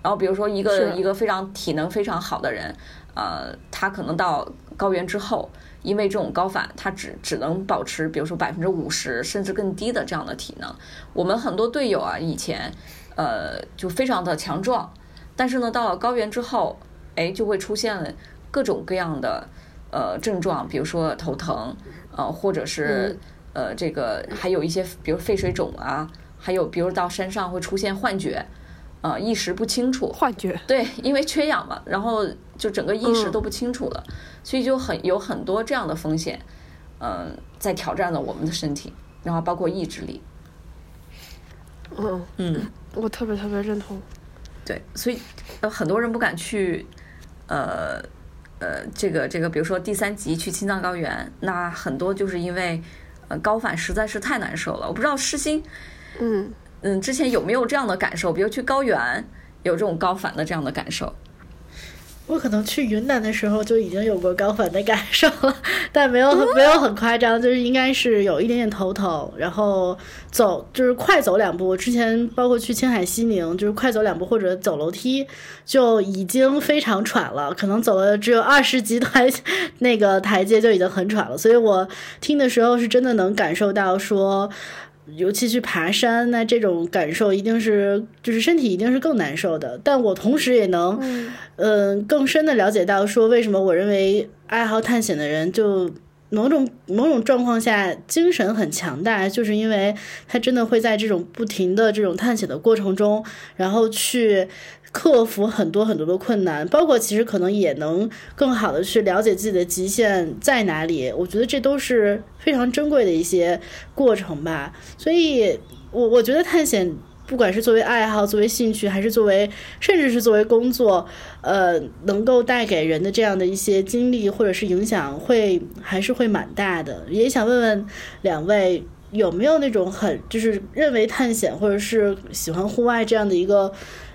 然后，比如说一个一个非常体能非常好的人，呃，他可能到高原之后，因为这种高反，他只只能保持，比如说百分之五十甚至更低的这样的体能。我们很多队友啊，以前呃就非常的强壮，但是呢，到了高原之后，哎，就会出现各种各样的呃症状，比如说头疼，呃，或者是呃这个还有一些，比如肺水肿啊，还有比如到山上会出现幻觉。呃，意识不清楚，幻觉，对，因为缺氧嘛，然后就整个意识都不清楚了，所以就很有很多这样的风险，嗯，在挑战了我们的身体，然后包括意志力。嗯嗯，我特别特别认同。对，所以呃，很多人不敢去，呃呃，这个这个，比如说第三集去青藏高原，那很多就是因为呃高反实在是太难受了。我不知道诗心，嗯。嗯，之前有没有这样的感受？比如去高原，有这种高反的这样的感受？我可能去云南的时候就已经有过高反的感受了，但没有没有很夸张，就是应该是有一点点头疼，然后走就是快走两步。之前包括去青海西宁，就是快走两步或者走楼梯就已经非常喘了，可能走了只有二十级台那个台阶就已经很喘了。所以我听的时候是真的能感受到说。尤其去爬山，那这种感受一定是，就是身体一定是更难受的。但我同时也能，嗯，更深的了解到，说为什么我认为爱好探险的人，就某种某种状况下精神很强大，就是因为他真的会在这种不停的这种探险的过程中，然后去。克服很多很多的困难，包括其实可能也能更好的去了解自己的极限在哪里。我觉得这都是非常珍贵的一些过程吧。所以，我我觉得探险，不管是作为爱好、作为兴趣，还是作为甚至是作为工作，呃，能够带给人的这样的一些经历或者是影响，会还是会蛮大的。也想问问两位，有没有那种很就是认为探险或者是喜欢户外这样的一个。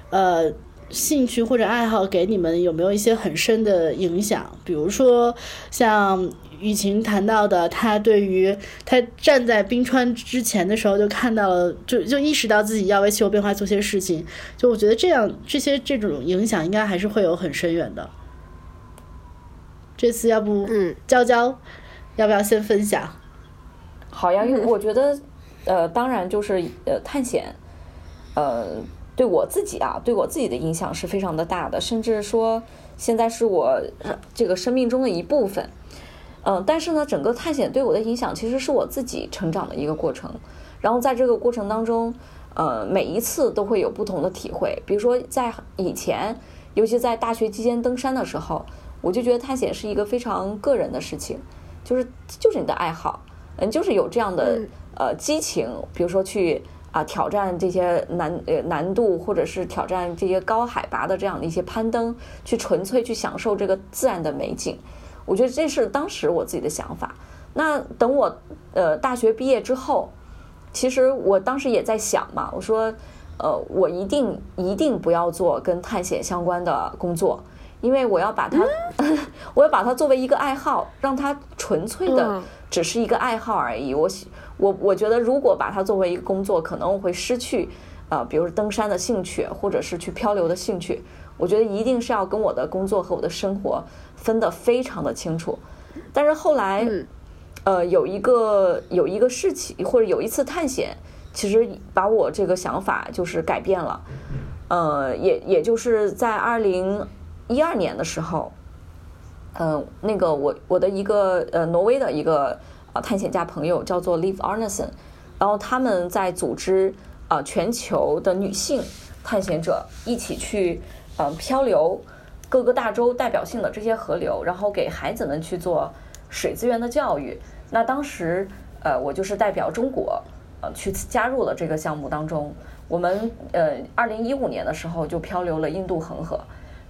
呃，兴趣或者爱好给你们有没有一些很深的影响？比如说，像雨晴谈到的，他对于他站在冰川之前的时候就看到了，就就意识到自己要为气候变化做些事情。就我觉得这样，这些这种影响应该还是会有很深远的。这次要不，嗯，娇娇，要不要先分享？好呀，因为我觉得，呃，当然就是呃，探险，呃。对我自己啊，对我自己的影响是非常的大的，甚至说现在是我这个生命中的一部分。嗯，但是呢，整个探险对我的影响其实是我自己成长的一个过程。然后在这个过程当中，呃，每一次都会有不同的体会。比如说在以前，尤其在大学期间登山的时候，我就觉得探险是一个非常个人的事情，就是就是你的爱好，嗯，就是有这样的呃激情，比如说去啊挑战这些难呃难度，或者是挑战这些高海拔的这样的一些攀登，去纯粹去享受这个自然的美景。我觉得这是当时我自己的想法。那等我呃大学毕业之后，其实我当时也在想嘛，我说，呃，我一定一定不要做跟探险相关的工作，因为我要把它，我要把它作为一个爱好，让它纯粹的只是一个爱好而已。我我我觉得如果把它作为一个工作，可能会失去呃，比如登山的兴趣，或者是去漂流的兴趣。我觉得一定是要跟我的工作和我的生活。分得非常的清楚，但是后来，呃，有一个有一个事情或者有一次探险，其实把我这个想法就是改变了，呃，也也就是在二零一二年的时候，嗯，那个我我的一个呃挪威的一个啊探险家朋友叫做 Liv Arneson，然后他们在组织啊全球的女性探险者一起去嗯漂流。各个大洲代表性的这些河流，然后给孩子们去做水资源的教育。那当时，呃，我就是代表中国，呃，去加入了这个项目当中。我们呃，二零一五年的时候就漂流了印度恒河。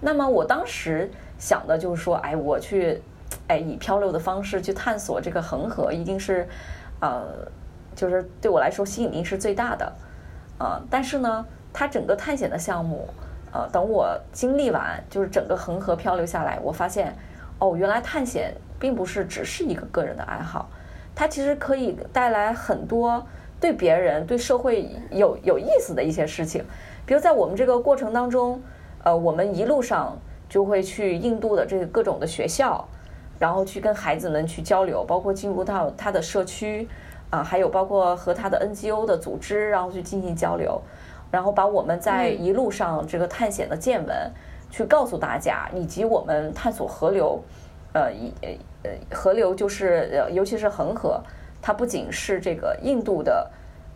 那么我当时想的就是说，哎，我去，哎，以漂流的方式去探索这个恒河，一定是，呃，就是对我来说吸引力是最大的，啊，但是呢，它整个探险的项目。呃，等我经历完，就是整个恒河漂流下来，我发现，哦，原来探险并不是只是一个个人的爱好，它其实可以带来很多对别人、对社会有有意思的一些事情。比如在我们这个过程当中，呃，我们一路上就会去印度的这个各种的学校，然后去跟孩子们去交流，包括进入到他的社区，啊，还有包括和他的 NGO 的组织，然后去进行交流。然后把我们在一路上这个探险的见闻，去告诉大家，以及我们探索河流，呃，一呃河流就是呃，尤其是恒河，它不仅是这个印度的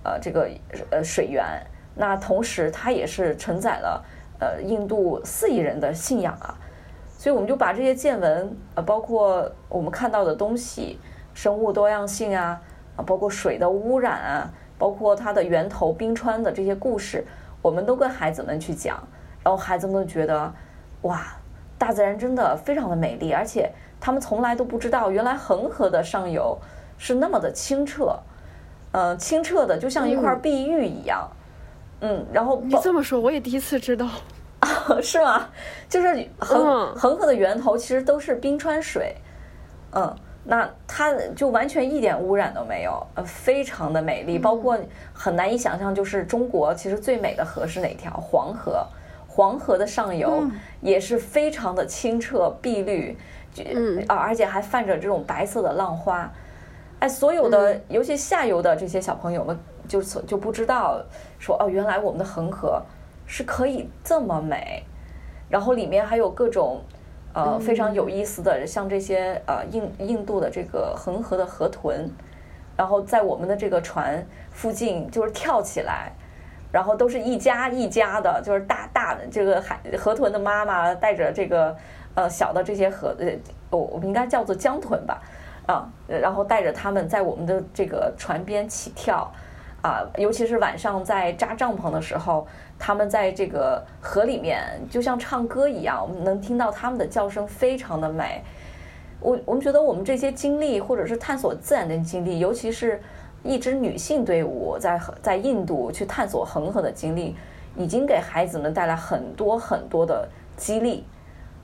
呃这个呃水源，那同时它也是承载了呃印度四亿人的信仰啊，所以我们就把这些见闻，呃，包括我们看到的东西，生物多样性啊，啊，包括水的污染啊。包括它的源头冰川的这些故事，我们都跟孩子们去讲，然后孩子们觉得，哇，大自然真的非常的美丽，而且他们从来都不知道，原来恒河的上游是那么的清澈，嗯，清澈的就像一块碧玉一样，嗯，然后你这么说，我也第一次知道，是吗？就是恒恒河的源头其实都是冰川水，嗯。那它就完全一点污染都没有，呃，非常的美丽，包括很难以想象，就是中国其实最美的河是哪条？黄河，黄河的上游也是非常的清澈碧绿，嗯。啊，而且还泛着这种白色的浪花，哎，所有的尤其下游的这些小朋友们就就不知道说哦，原来我们的恒河是可以这么美，然后里面还有各种。呃，非常有意思的，像这些呃印印度的这个恒河的河豚，然后在我们的这个船附近就是跳起来，然后都是一家一家的，就是大大的这个海河豚的妈妈带着这个呃小的这些河呃，我我们应该叫做江豚吧，啊，然后带着他们在我们的这个船边起跳。啊，尤其是晚上在扎帐篷的时候，他们在这个河里面就像唱歌一样，我们能听到他们的叫声，非常的美。我我们觉得我们这些经历，或者是探索自然的经历，尤其是一支女性队伍在在印度去探索恒河的经历，已经给孩子们带来很多很多的激励。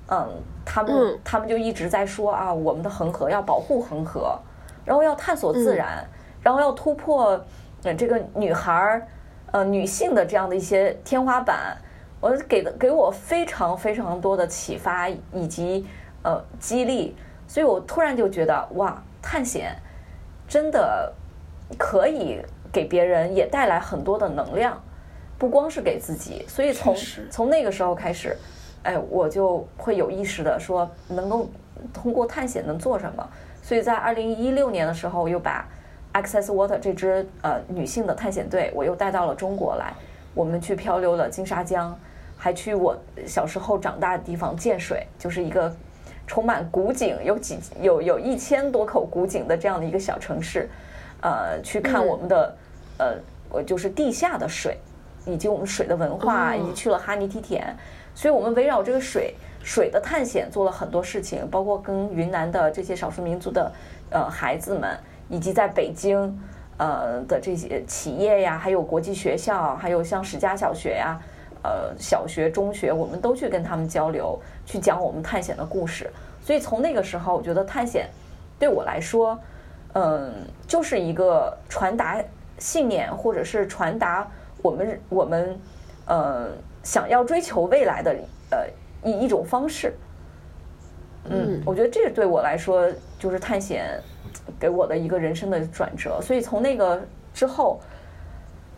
嗯，他们他们就一直在说啊，我们的恒河要保护恒河，然后要探索自然，然后要突破。呃，这个女孩儿，呃，女性的这样的一些天花板，我给的给我非常非常多的启发以及呃激励，所以我突然就觉得哇，探险真的可以给别人也带来很多的能量，不光是给自己，所以从从那个时候开始，哎，我就会有意识的说，能够通过探险能做什么。所以在二零一六年的时候，我又把 Access Water 这支呃女性的探险队，我又带到了中国来。我们去漂流了金沙江，还去我小时候长大的地方建水，就是一个充满古井，有几有有一千多口古井的这样的一个小城市。呃，去看我们的呃，我就是地下的水，以及我们水的文化，以及去了哈尼梯田。所以我们围绕这个水。水的探险做了很多事情，包括跟云南的这些少数民族的呃孩子们，以及在北京呃的这些企业呀，还有国际学校，还有像史家小学呀，呃小学、中学，我们都去跟他们交流，去讲我们探险的故事。所以从那个时候，我觉得探险对我来说，嗯，就是一个传达信念，或者是传达我们我们呃想要追求未来的呃。一一种方式，嗯，我觉得这对我来说就是探险给我的一个人生的转折。所以从那个之后，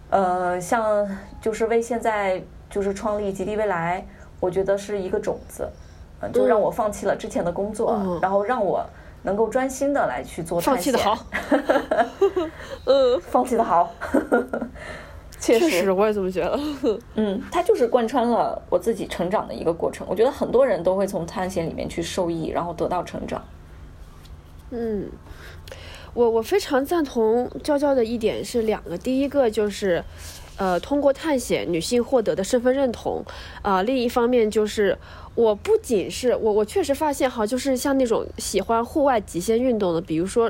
呃，像就是为现在就是创立极地未来，我觉得是一个种子，嗯，就让我放弃了之前的工作，然后让我能够专心的来去做探险。放弃的好，嗯，放弃的好。确实，我也这么觉得。嗯，它就是贯穿了我自己成长的一个过程。我觉得很多人都会从探险里面去受益，然后得到成长。嗯，我我非常赞同娇娇的一点是两个，第一个就是，呃，通过探险女性获得的身份认同啊。另一方面就是，我不仅是我，我确实发现哈，就是像那种喜欢户外极限运动的，比如说，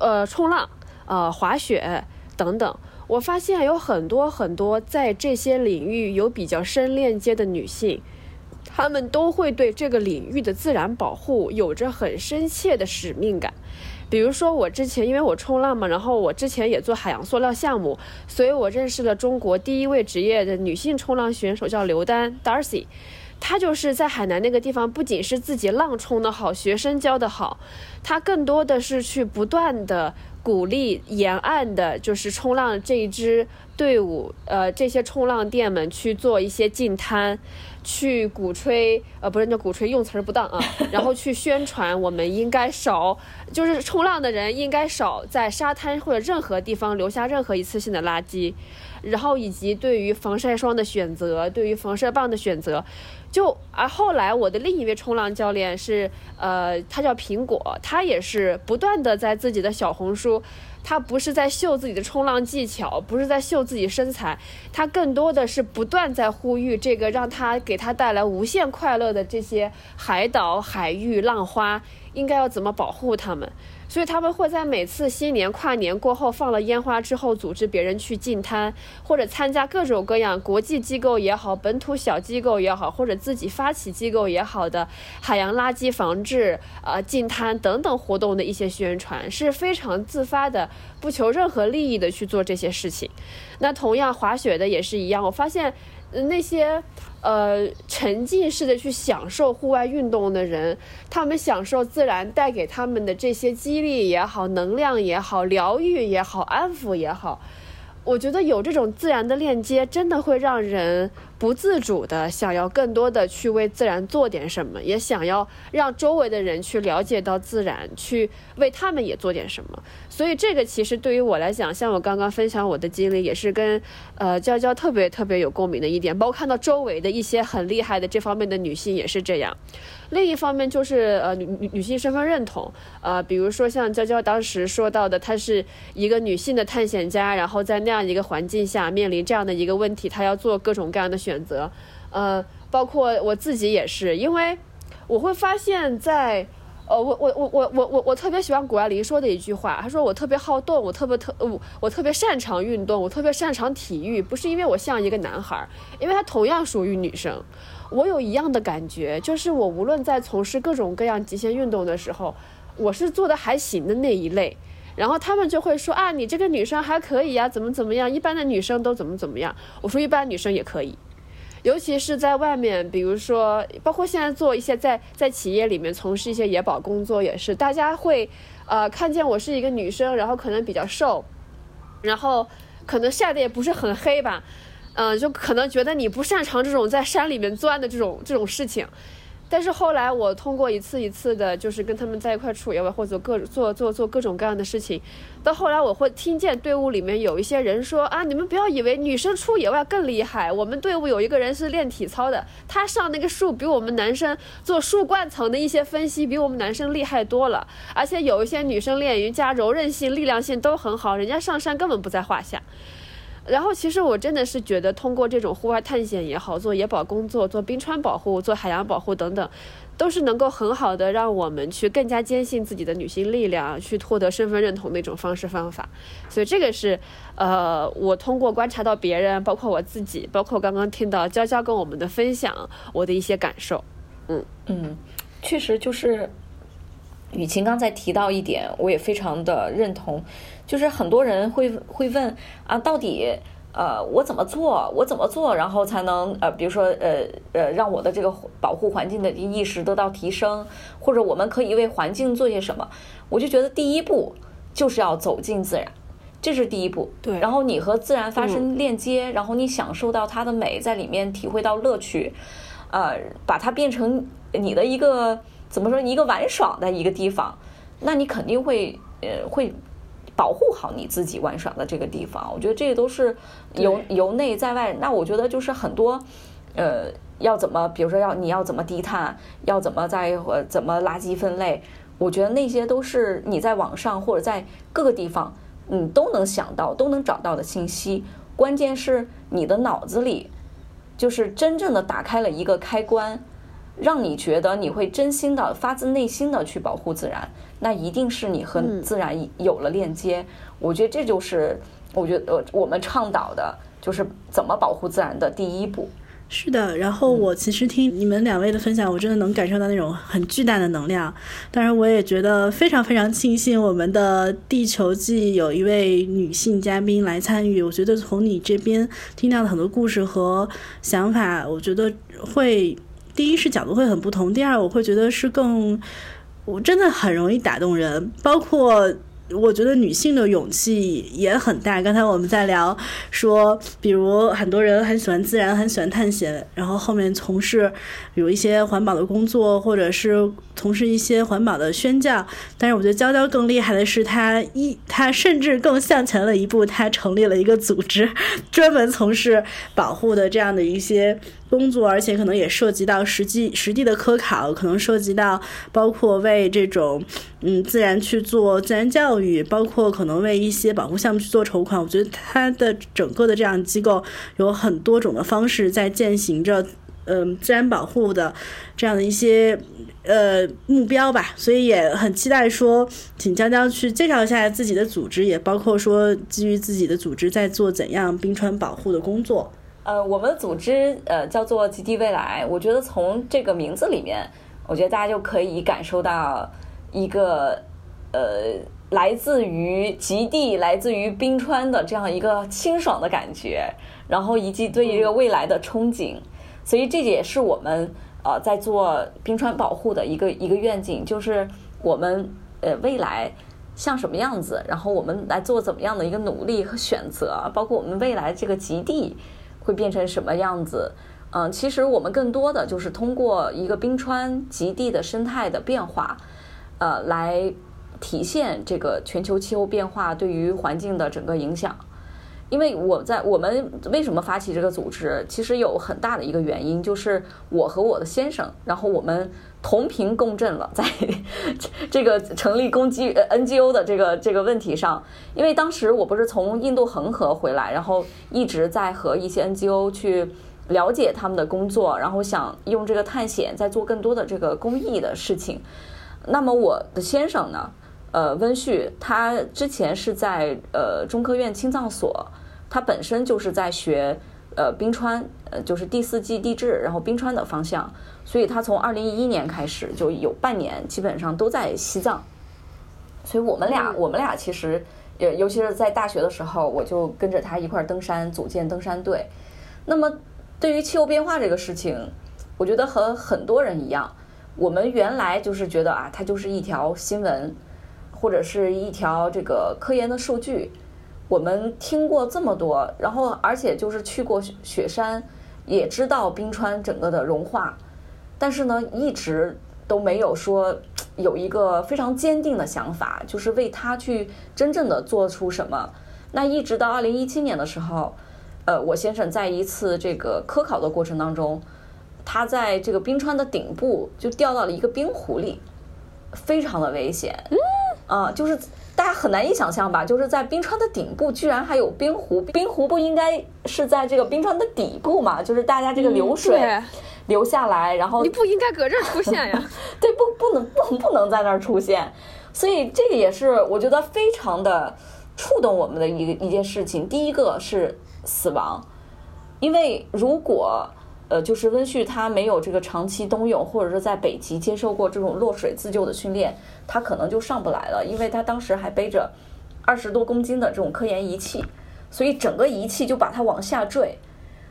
呃，冲浪、呃，滑雪等等。我发现有很多很多在这些领域有比较深链接的女性，她们都会对这个领域的自然保护有着很深切的使命感。比如说，我之前因为我冲浪嘛，然后我之前也做海洋塑料项目，所以我认识了中国第一位职业的女性冲浪选手，叫刘丹 （Darcy）。她就是在海南那个地方，不仅是自己浪冲的好，学生教的好，她更多的是去不断的。鼓励沿岸的，就是冲浪这一支队伍，呃，这些冲浪店们去做一些净滩，去鼓吹，呃，不是叫鼓吹，用词儿不当啊，然后去宣传，我们应该少，就是冲浪的人应该少在沙滩或者任何地方留下任何一次性的垃圾，然后以及对于防晒霜的选择，对于防晒棒的选择。就而后来，我的另一位冲浪教练是，呃，他叫苹果，他也是不断的在自己的小红书，他不是在秀自己的冲浪技巧，不是在秀自己身材，他更多的是不断在呼吁这个让他给他带来无限快乐的这些海岛、海域、浪花，应该要怎么保护他们。所以他们会在每次新年跨年过后放了烟花之后，组织别人去进滩，或者参加各种各样国际机构也好、本土小机构也好，或者自己发起机构也好的海洋垃圾防治、呃进滩等等活动的一些宣传，是非常自发的，不求任何利益的去做这些事情。那同样滑雪的也是一样，我发现那些。呃，沉浸式的去享受户外运动的人，他们享受自然带给他们的这些激励也好、能量也好、疗愈也好、安抚也好。我觉得有这种自然的链接，真的会让人不自主的想要更多的去为自然做点什么，也想要让周围的人去了解到自然，去为他们也做点什么。所以这个其实对于我来讲，像我刚刚分享我的经历，也是跟呃娇娇特别特别有共鸣的一点。包括看到周围的一些很厉害的这方面的女性也是这样。另一方面就是呃女女女性身份认同，呃比如说像娇娇当时说到的，她是一个女性的探险家，然后在那样一个环境下面临这样的一个问题，她要做各种各样的选择，呃包括我自己也是，因为我会发现，在呃我我我我我我我特别喜欢谷爱凌说的一句话，她说我特别好动，我特别特我我特别擅长运动，我特别擅长体育，不是因为我像一个男孩，因为她同样属于女生。我有一样的感觉，就是我无论在从事各种各样极限运动的时候，我是做的还行的那一类。然后他们就会说啊，你这个女生还可以呀，怎么怎么样？一般的女生都怎么怎么样？我说一般女生也可以，尤其是在外面，比如说，包括现在做一些在在企业里面从事一些野保工作也是，大家会呃看见我是一个女生，然后可能比较瘦，然后可能晒的也不是很黑吧。嗯，就可能觉得你不擅长这种在山里面钻的这种这种事情。但是后来我通过一次一次的，就是跟他们在一块处野外，或者各做做做各种各样的事情，到后来我会听见队伍里面有一些人说啊，你们不要以为女生出野外更厉害，我们队伍有一个人是练体操的，他上那个树比我们男生做树冠层的一些分析比我们男生厉害多了，而且有一些女生练瑜伽柔韧性、力量性都很好，人家上山根本不在话下。然后，其实我真的是觉得，通过这种户外探险也好，做野保工作、做冰川保护、做海洋保护等等，都是能够很好的让我们去更加坚信自己的女性力量，去获得身份认同的一种方式方法。所以这个是，呃，我通过观察到别人，包括我自己，包括刚刚听到娇娇跟我们的分享，我的一些感受。嗯嗯，确实就是。雨晴刚才提到一点，我也非常的认同，就是很多人会会问啊，到底呃我怎么做，我怎么做，然后才能呃，比如说呃呃，让我的这个保护环境的意识得到提升，或者我们可以为环境做些什么？我就觉得第一步就是要走进自然，这是第一步。对。然后你和自然发生链接，然后你享受到它的美，在里面体会到乐趣，呃，把它变成你的一个。怎么说？一个玩耍的一个地方，那你肯定会呃会保护好你自己玩耍的这个地方。我觉得这个都是由由内在外。那我觉得就是很多呃要怎么，比如说要你要怎么低碳，要怎么在怎么垃圾分类，我觉得那些都是你在网上或者在各个地方你都能想到、都能找到的信息。关键是你的脑子里就是真正的打开了一个开关。让你觉得你会真心的、发自内心的去保护自然，那一定是你和自然有了链接。我觉得这就是，我觉得我们倡导的就是怎么保护自然的第一步。是的，然后我其实听你们两位的分享，我真的能感受到那种很巨大的能量。当然，我也觉得非常非常庆幸我们的地球季有一位女性嘉宾来参与。我觉得从你这边听到的很多故事和想法，我觉得会。第一是角度会很不同，第二我会觉得是更，我真的很容易打动人，包括。我觉得女性的勇气也很大。刚才我们在聊说，比如很多人很喜欢自然，很喜欢探险，然后后面从事有一些环保的工作，或者是从事一些环保的宣教。但是我觉得娇娇更厉害的是，她一她甚至更向前了一步，她成立了一个组织，专门从事保护的这样的一些工作，而且可能也涉及到实际实地的科考，可能涉及到包括为这种嗯自然去做自然教育。包括可能为一些保护项目去做筹款，我觉得它的整个的这样机构有很多种的方式在践行着，嗯，自然保护的这样的一些呃目标吧。所以也很期待说，请江江去介绍一下自己的组织，也包括说基于自己的组织在做怎样冰川保护的工作。呃，我们的组织呃叫做极地未来，我觉得从这个名字里面，我觉得大家就可以感受到一个呃。来自于极地，来自于冰川的这样一个清爽的感觉，然后以及对于这个未来的憧憬，所以这也是我们呃在做冰川保护的一个一个愿景，就是我们呃未来像什么样子，然后我们来做怎么样的一个努力和选择，包括我们未来这个极地会变成什么样子。嗯，其实我们更多的就是通过一个冰川极地的生态的变化，呃来。体现这个全球气候变化对于环境的整个影响，因为我在我们为什么发起这个组织，其实有很大的一个原因，就是我和我的先生，然后我们同频共振了，在 这个成立攻击 NGO 的这个这个问题上，因为当时我不是从印度恒河回来，然后一直在和一些 NGO 去了解他们的工作，然后想用这个探险在做更多的这个公益的事情，那么我的先生呢？呃，温旭他之前是在呃中科院青藏所，他本身就是在学呃冰川，呃就是第四纪地质，然后冰川的方向，所以他从二零一一年开始就有半年基本上都在西藏，所以我们俩我们俩其实也尤其是在大学的时候，我就跟着他一块登山，组建登山队。那么对于气候变化这个事情，我觉得和很多人一样，我们原来就是觉得啊，它就是一条新闻。或者是一条这个科研的数据，我们听过这么多，然后而且就是去过雪雪山，也知道冰川整个的融化，但是呢，一直都没有说有一个非常坚定的想法，就是为它去真正的做出什么。那一直到二零一七年的时候，呃，我先生在一次这个科考的过程当中，他在这个冰川的顶部就掉到了一个冰湖里，非常的危险。嗯，啊，就是大家很难以想象吧，就是在冰川的顶部居然还有冰湖，冰湖不应该是在这个冰川的底部嘛？就是大家这个流水对流下来，然后你不应该搁这儿出现呀。对，不不能不不能在那儿出现，所以这个也是我觉得非常的触动我们的一个一件事情。第一个是死亡，因为如果呃就是温煦他没有这个长期冬泳，或者是在北极接受过这种落水自救的训练，他可能就上不来了，因为他当时还背着二十多公斤的这种科研仪器，所以整个仪器就把他往下坠。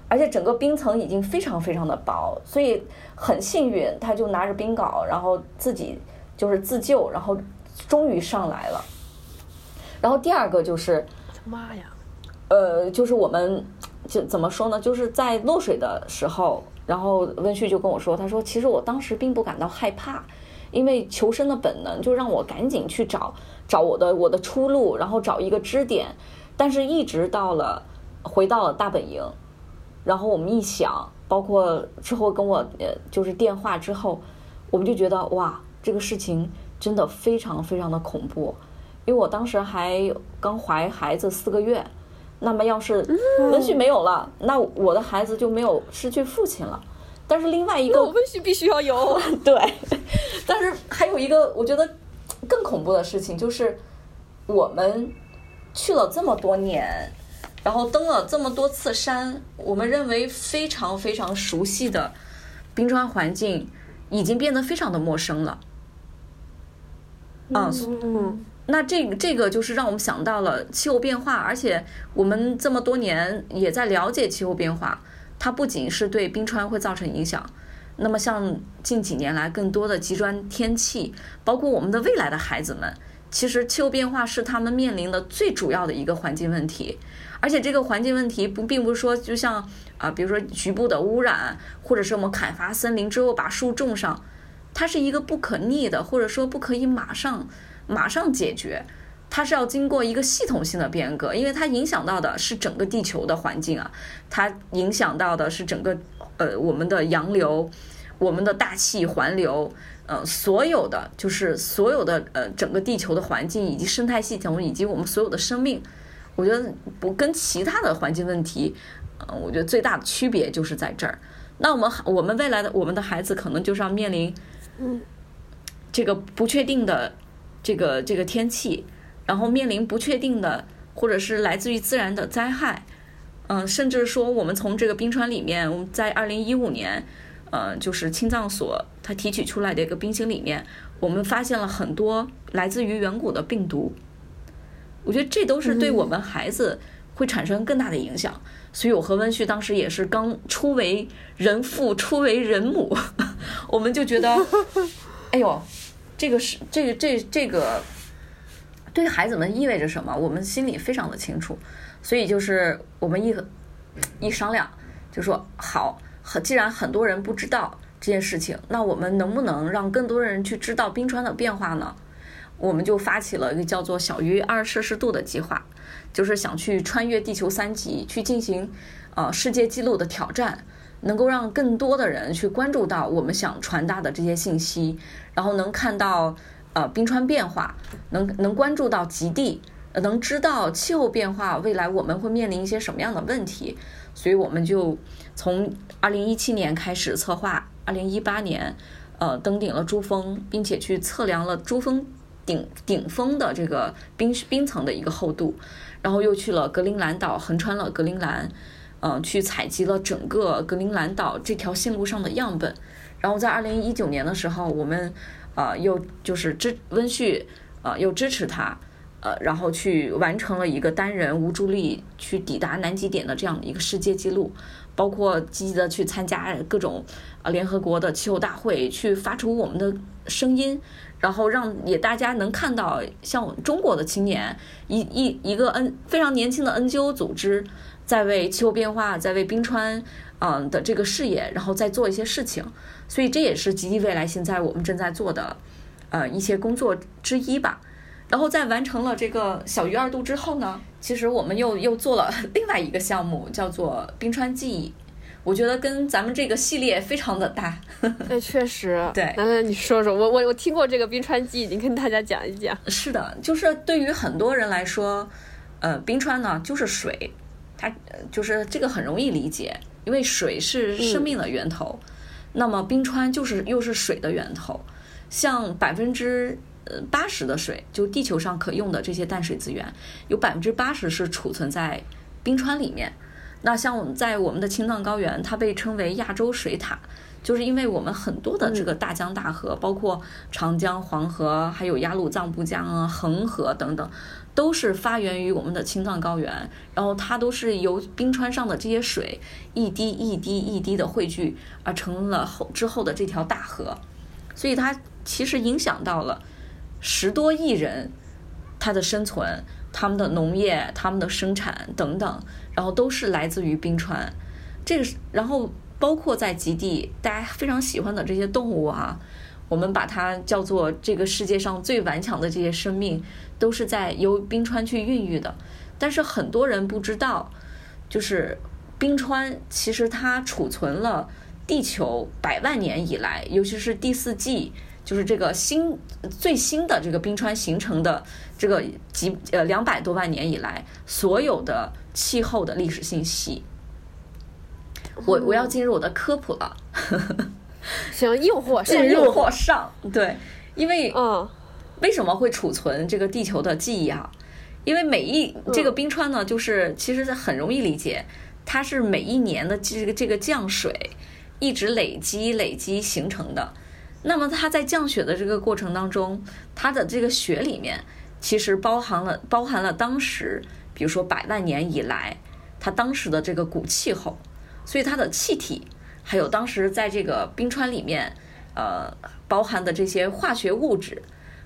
而且整个冰层已经非常非常的薄，所以很幸运，他就拿着冰镐，然后自己就是自救，然后终于上来了。然后第二个就是，妈呀！呃，就是我们就怎么说呢？就是在落水的时候，然后温旭就跟我说，他说其实我当时并不感到害怕，因为求生的本能就让我赶紧去找找我的我的出路，然后找一个支点。但是，一直到了回到了大本营，然后我们一想，包括之后跟我呃就是电话之后，我们就觉得哇，这个事情真的非常非常的恐怖，因为我当时还刚怀孩子四个月，那么要是温煦没有了，那我的孩子就没有失去父亲了。但是另外一个温煦必须要有。对，但是还有一个我觉得更恐怖的事情就是，我们去了这么多年，然后登了这么多次山，我们认为非常非常熟悉的冰川环境，已经变得非常的陌生了。嗯，嗯，那这这个就是让我们想到了气候变化，而且我们这么多年也在了解气候变化，它不仅是对冰川会造成影响，那么像近几年来更多的极端天气，包括我们的未来的孩子们，其实气候变化是他们面临的最主要的一个环境问题，而且这个环境问题不并不是说就像啊、比如说局部的污染，或者是我们砍伐森林之后把树种上，它是一个不可逆的，或者说不可以马上马上解决，它是要经过一个系统性的变革，因为它影响到的是整个地球的环境啊，它影响到的是整个呃我们的洋流，我们的大气环流，呃，所有的就是所有的呃整个地球的环境以及生态系统以及我们所有的生命，我觉得不跟其他的环境问题，呃，我觉得最大的区别就是在这儿。那我们我们未来的我们的孩子可能就是要面临，嗯这个不确定的这个这个天气，然后面临不确定的或者是来自于自然的灾害，嗯、甚至说我们从这个冰川里面，我们在二零一五年，呃，就是青藏所它提取出来的一个冰芯里面，我们发现了很多来自于远古的病毒，我觉得这都是对我们孩子会产生更大的影响。所以我和温旭当时也是刚初为人父，初为人母，我们就觉得，哎呦，这个是这个这这个对孩子们意味着什么，我们心里非常的清楚。所以就是我们一一商量，就说好，很既然很多人不知道这件事情，那我们能不能让更多人去知道冰川的变化呢？我们就发起了一个叫做“小于二摄氏度”的计划，就是想去穿越地球三极，去进行呃世界纪录的挑战，能够让更多的人去关注到我们想传达的这些信息，然后能看到呃冰川变化，能能关注到极地，能知道气候变化未来我们会面临一些什么样的问题，所以我们就从二零一七年开始策划，二零一八年呃登顶了珠峰，并且去测量了珠峰。顶顶峰的这个冰冰层的一个厚度，然后又去了格陵兰岛，横穿了格陵兰，呃，去采集了整个格陵兰岛这条线路上的样本，然后在二零一九年的时候，我们呃又就是支温煦呃又支持他，呃，然后去完成了一个单人无助力去抵达南极点的这样的一个世界纪录，包括积极的去参加各种啊联合国的气候大会，去发出我们的声音，然后让也大家能看到，像中国的青年一一一个 N 非常年轻的 NGO 组织，在为气候变化，在为冰川嗯的这个事业，然后再做一些事情，所以这也是极地未来现在我们正在做的呃一些工作之一吧。然后在完成了这个小于二度之后呢，其实我们又又做了 另外一个项目，叫做冰川记忆。我觉得跟咱们这个系列非常的搭。那确实，对来来，你说说，我我我听过这个冰川记忆，你跟大家讲一讲。是的，就是对于很多人来说，呃，冰川呢就是水，它呃就是这个很容易理解，因为水是生命的源头。那么冰川就是又是水的源头，像百分之呃八十的水，就地球上可用的这些淡水资源，有百分之八十是储存在冰川里面。那像我们在我们的青藏高原，它被称为亚洲水塔，就是因为我们很多的这个大江大河，包括长江、黄河，还有雅鲁藏布江啊、恒河等等，都是发源于我们的青藏高原，然后它都是由冰川上的这些水一滴一滴一滴的汇聚而成了后之后的这条大河，所以它其实影响到了十多亿人他的生存、他们的农业、他们的生产等等，然后都是来自于冰川。这个是，然后包括在极地，大家非常喜欢的这些动物啊，我们把它叫做这个世界上最顽强的这些生命，都是在由冰川去孕育的。但是很多人不知道，就是冰川其实它储存了地球百万年以来，尤其是第四纪，就是这个新最新的这个冰川形成的这个几呃两百多万年以来所有的气候的历史信息。我我要进入我的科普了，行，诱惑 上诱惑上对，因为嗯为什么会储存这个地球的记忆啊？因为每一这个冰川呢，就是其实是很容易理解，它是每一年的这个这个降水一直累积累积形成的。那么它在降雪的这个过程当中，它的这个雪里面其实包含了包含了当时，比如说百万年以来它当时的这个古气候，所以它的气体还有当时在这个冰川里面呃包含的这些化学物质，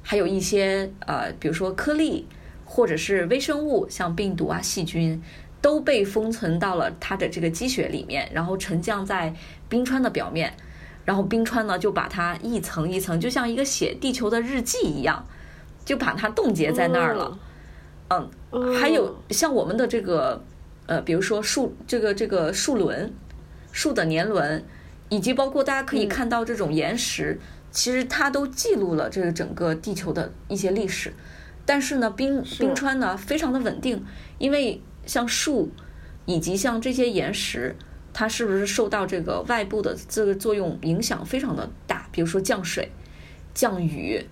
还有一些呃比如说颗粒或者是微生物，像病毒啊细菌。都被封存到了它的这个积雪里面，然后沉降在冰川的表面，然后冰川呢就把它一层一层，就像一个写地球的日记一样，就把它冻结在那儿了。嗯，还有像我们的这个呃，比如说树这个这个树轮，树的年轮，以及包括大家可以看到这种岩石，其实它都记录了这个整个地球的一些历史。但是呢，冰冰川呢非常的稳定，因为像树以及像这些岩石，它是不是受到这个外部的这个作用影响非常的大？比如说降水、降雨，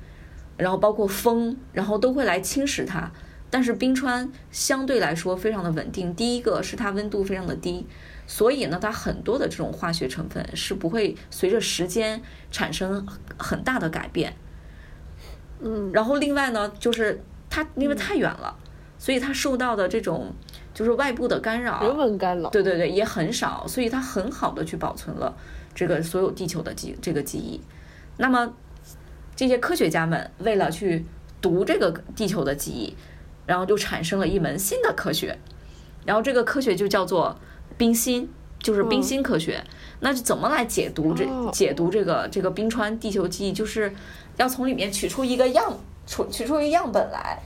然后包括风，然后都会来侵蚀它。但是冰川相对来说非常的稳定，第一个是它温度非常的低，所以呢，它很多的这种化学成分是不会随着时间产生很大的改变。嗯，然后另外呢，就是它因为太远了，所以它受到的这种就是外部的干扰，人文干扰，对对对，也很少，所以它很好的去保存了这个所有地球的记这个记忆。那么这些科学家们为了去读这个地球的记忆，然后就产生了一门新的科学，然后这个科学就叫做冰心，就是冰心科学。那就怎么来解读这哦解读这个这个冰川地球记忆？就是要从里面取出一个样，取取出一个样本来。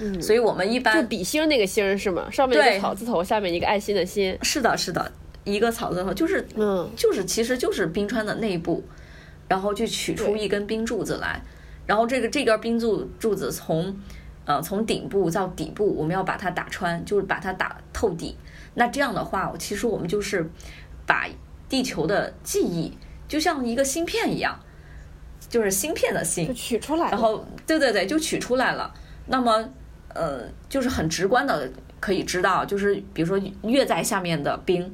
嗯，所以我们一般就般比星那个星是吗？上面一个草字头，下面一个爱心的心。是的，是的，一个草字头就是嗯就是其实就是冰川的内部，然后去取出一根冰柱子来，然后这个这根冰柱柱子从呃从顶部到底部，我们要把它打穿，就是把它打透底。那这样的话，其实我们就是把地球的记忆就像一个芯片一样，就是芯片的芯就，取出来。然后对对对，就取出来了。那么，呃，就是很直观的可以知道，就是比如说越在下面的冰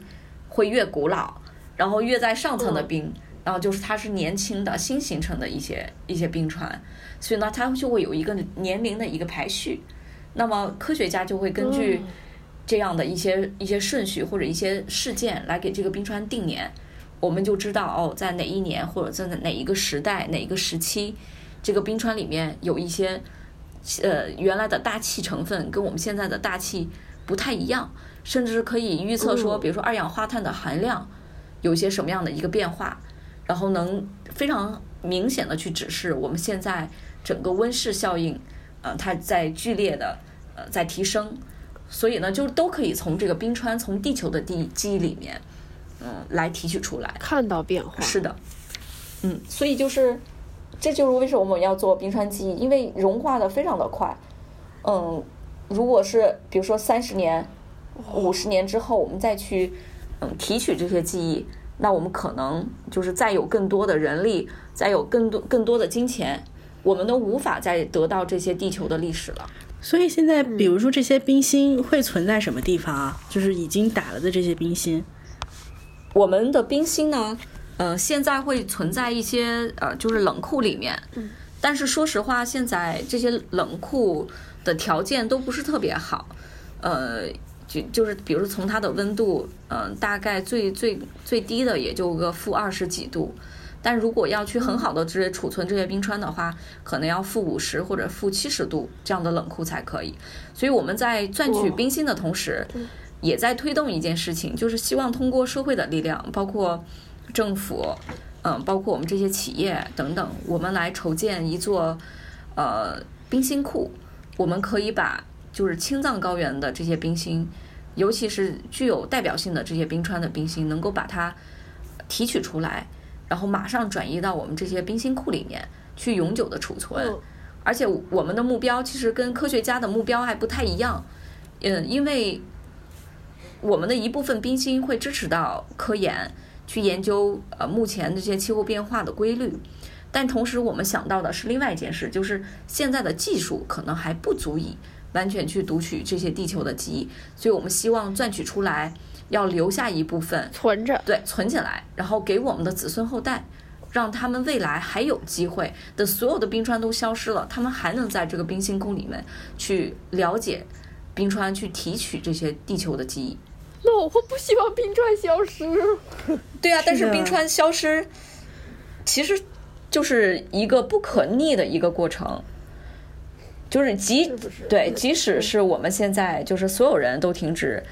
会越古老，然后越在上层的冰然后就是它是年轻的新形成的一些一些冰川，所以呢，它就会有一个年龄的一个排序。那么科学家就会根据这样的一些一些顺序或者一些事件来给这个冰川定年，我们就知道哦，在哪一年或者在哪一个时代哪一个时期，这个冰川里面有一些呃原来的大气成分跟我们现在的大气不太一样，甚至可以预测说，比如说二氧化碳的含量有些什么样的一个变化，然后能非常明显的去指示我们现在整个温室效应，呃，它在剧烈的呃在提升，所以呢，就都可以从这个冰川从地球的地记忆里面，嗯，来提取出来。看到变化。是的，嗯，所以就是，这就是为什么我们要做冰川记忆，因为融化的非常的快。嗯，如果是比如说三十年、五十年之后，我们再去嗯提取这些记忆，那我们可能就是再有更多的人力，再有更多更多的金钱，我们都无法再得到这些地球的历史了。所以现在，比如说这些冰芯会存在什么地方啊？就是已经打了的这些冰芯。我们的冰芯呢，呃，现在会存在一些呃，就是冷库里面。嗯。但是说实话，现在这些冷库的条件都不是特别好，呃，就就是比如从它的温度，嗯、大概最最最低的也就个负二十几度。但如果要去很好的这些储存这些冰川的话，可能要负五十或者负七十度这样的冷库才可以。所以我们在赚取冰芯的同时，也在推动一件事情，就是希望通过社会的力量，包括政府，嗯、包括我们这些企业等等，我们来筹建一座呃冰芯库。我们可以把就是青藏高原的这些冰芯，尤其是具有代表性的这些冰川的冰芯，能够把它提取出来，然后马上转移到我们这些冰芯库里面去永久的储存。嗯而且我们的目标其实跟科学家的目标还不太一样，嗯，因为我们的一部分冰芯会支持到科研，去研究呃目前这些气候变化的规律，但同时我们想到的是另外一件事，就是现在的技术可能还不足以完全去读取这些地球的记忆，所以我们希望赚取出来，要留下一部分，存着。对，存起来，然后给我们的子孙后代，让他们未来还有机会，等所有的冰川都消失了，他们还能在这个冰星宫里面去了解冰川，去提取这些地球的记忆。那我不希望冰川消失。对啊，但是冰川消失，其实就是一个不可逆的一个过程。就是即是对，即使是我们现在就是所有人都停止，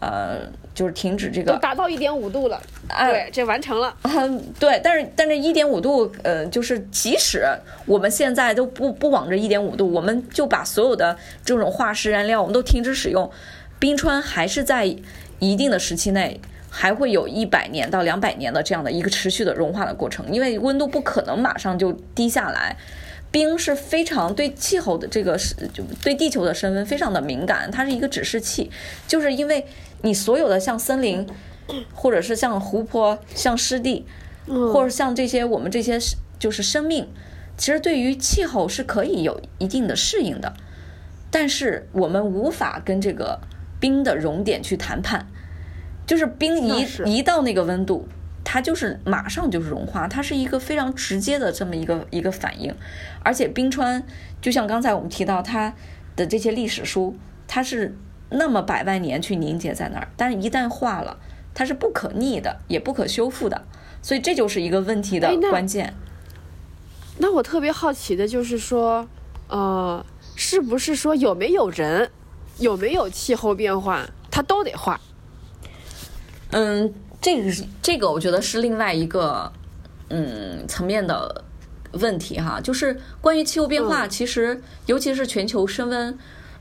呃，就是停止这个都达到一点五度了，哎对，这完成了。嗯，对，但是但是一点五度，呃，就是即使我们现在都不不往这一点五度，我们就把所有的这种化石燃料我们都停止使用，冰川还是在一定的时期内还会有一百年到两百年的这样的一个持续的融化的过程，因为温度不可能马上就低下来。冰是非常对气候的这个是就对地球的升温非常的敏感，它是一个指示器，就是因为你所有的像森林，或者是像湖泊、像湿地，或者像这些我们这些是就是生命，其实对于气候是可以有一定的适应的，但是我们无法跟这个冰的熔点去谈判，就是冰一一到那个温度。它就是马上就是融化，它是一个非常直接的这么一个一个反应，而且冰川就像刚才我们提到它的这些历史书，它是那么百万年去凝结在那儿，但是一旦化了，它是不可逆的，也不可修复的，所以这就是一个问题的哎那关键。那我特别好奇的就是说，呃，是不是说有没有人，有没有气候变化，它都得化？嗯，这个是这个，我觉得是另外一个嗯层面的问题哈，就是关于气候变化，其实尤其是全球升温，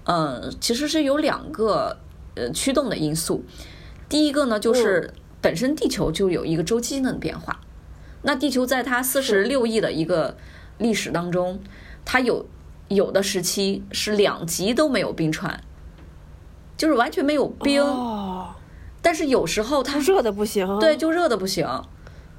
嗯，其实是有两个呃驱动的因素。第一个呢，就是本身地球就有一个周期性的变化，那地球在它四十六亿的一个历史当中，它有有的时期是两极都没有冰川，就是完全没有冰。是有时候它热的不行。对，就热的不行。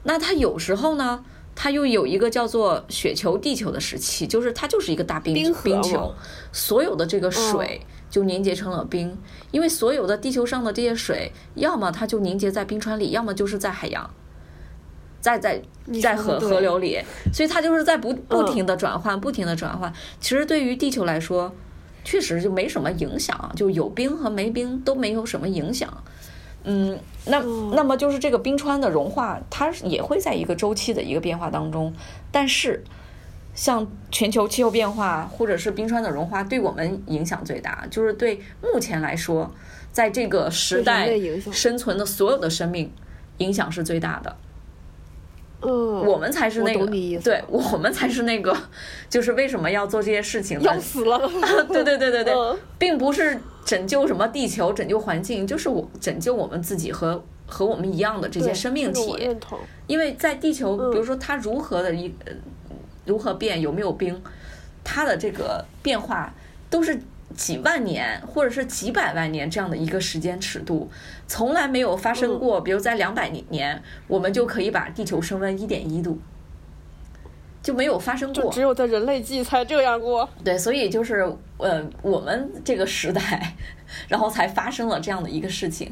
那它有时候呢，它又有一个叫做雪球地球的时期，就是它就是一个大冰冰河嘛球，所有的这个水就凝结成了冰，因为所有的地球上的这些水，要么它就凝结在冰川里，要么就是在海洋。在在在河河流里，所以它就是在不不停的转换，不停的转换。其实对于地球来说，确实就没什么影响，就有冰和没冰都没有什么影响。嗯，那那么就是这个冰川的融化，它也会在一个周期的一个变化当中，但是像全球气候变化或者是冰川的融化，对我们影响最大，就是对目前来说，在这个时代生存的所有的生命影响是最大的。嗯，我们才是那个对我们才是那个，就是为什么要做这些事情要死了。对对对对对，嗯。并不是拯救什么地球、拯救环境，就是我拯救我们自己和和我们一样的这些生命体。因为在地球，嗯比如说它如何的一呃如何变，有没有冰，它的这个变化都是几万年或者是几百万年这样的一个时间尺度，从来没有发生嗯过。比如在两百年，我们就可以把地球升温一点一度，就没有发生过。就只有在人类纪才这样过。对，所以就是呃，我们这个时代，然后才发生了这样的一个事情，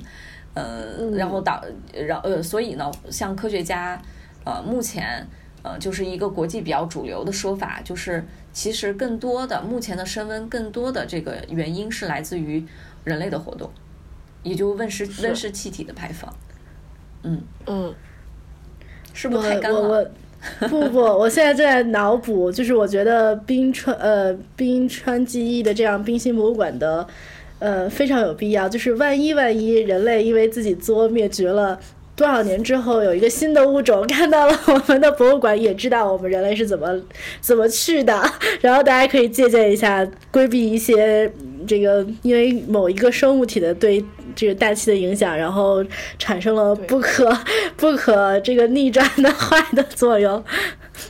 呃，然后导，然呃，所以呢，像科学家，呃，目前呃，就是一个国际比较主流的说法，就是其实更多的目前的升温，更多的这个原因是来自于人类的活动，也就温室温室气体的排放，嗯嗯，是不是太干了？不不，我现在正在脑补，就是我觉得冰川呃冰川记忆的这样冰心博物馆的呃非常有必要，就是万一万一人类因为自己作灭绝了。多少年之后，有一个新的物种看到了我们的博物馆，也知道我们人类是怎么 怎么去的，然后大家可以借鉴一下，规避一些这个因为某一个生物体的对这个大气的影响，然后产生了不可不可这个逆转的坏的作用。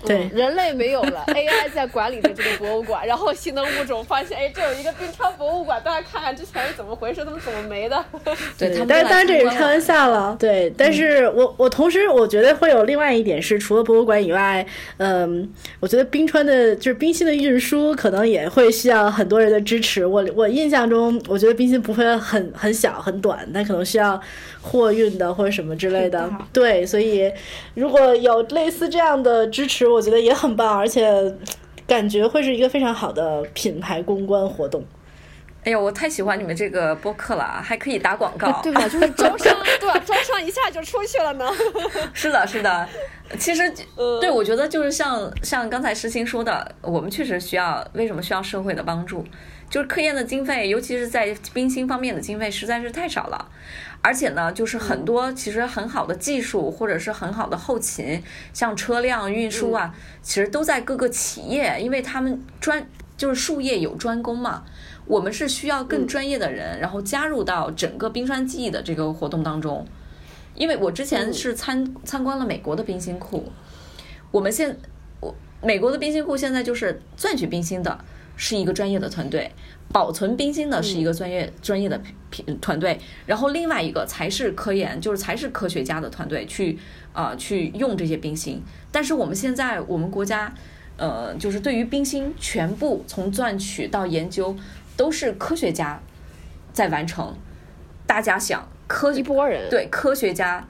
对，人类没有了，AI 在管理着这个博物馆，然后新的物种发现，哎，这有一个冰川博物馆，大家看看之前是怎么回事，他们怎么没的？对，但是当然这也是开玩笑了，对。但是我我同时我觉得会有另外一点是，除了博物馆以外，嗯，我觉得冰川的就是冰芯的运输可能也会需要很多人的支持。我我印象中，我觉得冰芯不会很很小很短，但可能需要货运的或者什么之类的。对，所以如果有类似这样的支持，我觉得也很棒，而且感觉会是一个非常好的品牌公关活动。哎呀，我太喜欢你们这个播客了，啊还可以打广告，对吧？就是招商，对吧？招商一下就出去了呢。是的，是的。其实，嗯对我觉得就是像像刚才诗欣说的，我们确实需要为什么需要社会的帮助？就是科研的经费，尤其是在冰芯方面的经费实在是太少了，而且呢，就是很多其实很好的技术或者是很好的后勤，像车辆运输啊，其实都在各个企业，因为他们专就是术业有专攻嘛。我们是需要更专业的人，然后加入到整个冰川记忆的这个活动当中。因为我之前是参参观了美国的冰芯库，我们现我美国的冰芯库现在就是赚取冰芯的是一个专业的团队，保存冰芯的是一个专业、专业的品团队，然后另外一个才是科研，就是才是科学家的团队去啊、呃去用这些冰芯。但是我们现在我们国家呃就是对于冰芯全部从钻取到研究都是科学家在完成。大家想科一拨人，对科学家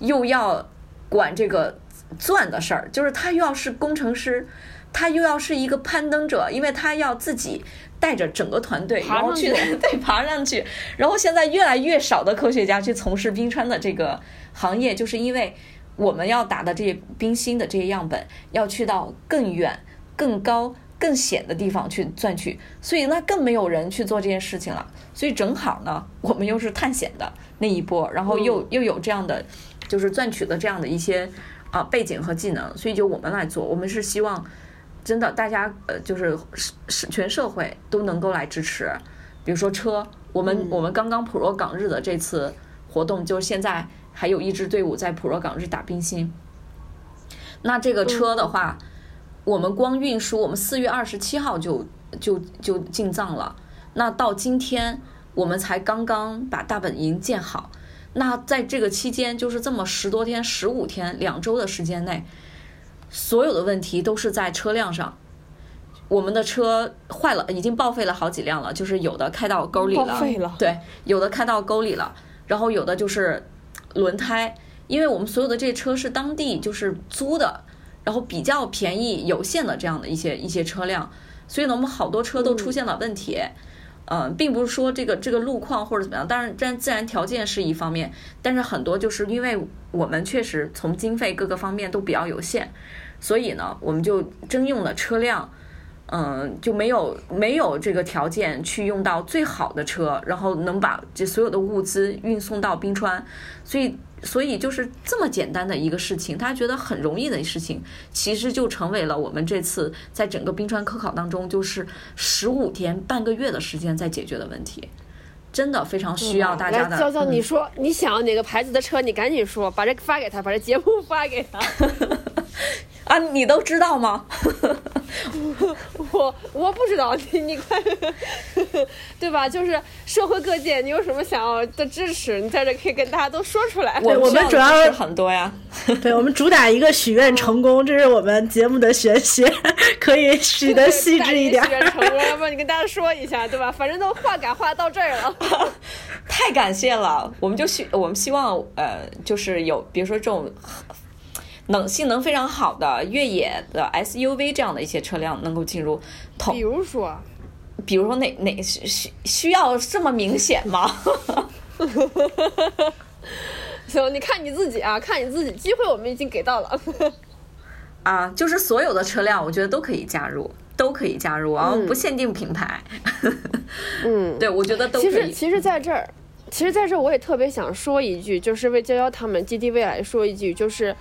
又要管这个钻的事儿，就是他又要是工程师，他又要是一个攀登者，因为他要自己带着整个团队，爬然后去上去 对爬上去。然后现在越来越少的科学家去从事冰川的这个行业，就是因为我们要打的这些冰芯的这些样本要去到更远、更高。更险的地方去钻取，所以那更没有人去做这件事情了。所以正好呢，我们又是探险的那一波，然后又、又有这样的就是钻取的这样的一些啊背景和技能，所以就我们来做，我们是希望真的大家呃就是是是全社会都能够来支持，比如说车，我们、我们刚刚普若港日的这次活动，就是现在还有一支队伍在普若港日打冰心，那这个车的话。我们光运输，我们四月二十七号就就就进藏了。那到今天，我们才刚刚把大本营建好。那在这个期间，就是这么十多天、十五天、两周的时间内，所有的问题都是在车辆上。我们的车坏了，已经报废了好几辆了，就是有的开到沟里了，报废了对，有的开到沟里了，然后有的就是轮胎。因为我们所有的这车是当地就是租的，然后比较便宜有限的这样的一些一些车辆，所以呢，我们好多车都出现了问题。嗯，并不是说这个这个路况或者怎么样，当然，然自然条件是一方面，但是很多就是因为我们确实从经费各个方面都比较有限，所以呢，我们就征用了车辆，嗯，就没有没有这个条件去用到最好的车，然后能把这所有的物资运送到冰川，所以。所以就是这么简单的一个事情，大家觉得很容易的事情，其实就成为了我们这次在整个冰川科考当中，就是十五天半个月的时间在解决的问题，真的非常需要大家的。娇娇，你说你想要哪个牌子的车，你赶紧说，把这发给他，把这节目发给他。啊，你都知道吗？我我不知道，你你快，对吧？就是社会各界，你有什么想要的支持，你在这可以跟大家都说出来。我我们主要是很多呀，对我们主打一个许愿成功，这是我们节目的玄学，可以许的细致一点。许愿成功，要不你跟大家说一下，对吧？反正都话赶话到这儿了，太感谢了。我们就希我们希望呃，就是有比如说这种。能性能非常好的越野的 SUV 这样的一些车辆能够进入，比如说，比如说哪哪需需需要这么明显吗？行，你看你自己啊，看你自己，机会我们已经给到了。啊，就是所有的车辆，我觉得都可以加入，都可以加入啊，不限定品牌。嗯，对，我觉得都可以。其实，其实在这儿，其实在这儿，我也特别想说一句，就是为娇娇他们 GDV 来说一句，就是。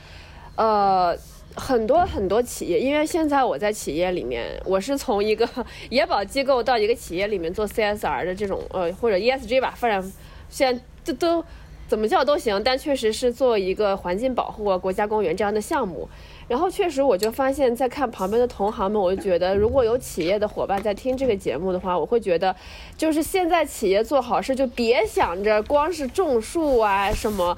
呃，很多很多企业，因为现在我在企业里面，我是从一个 野保机构到一个企业里面做 CSR 的这种，呃，或者 ESG 吧，发展现在这都怎么叫都行，但确实是做一个环境保护啊、国家公园这样的项目。然后确实我就发现，在看旁边的同行们，我就觉得，如果有企业的伙伴在听这个节目的话，我会觉得，就是现在企业做好事，就别想着光是种树啊什么。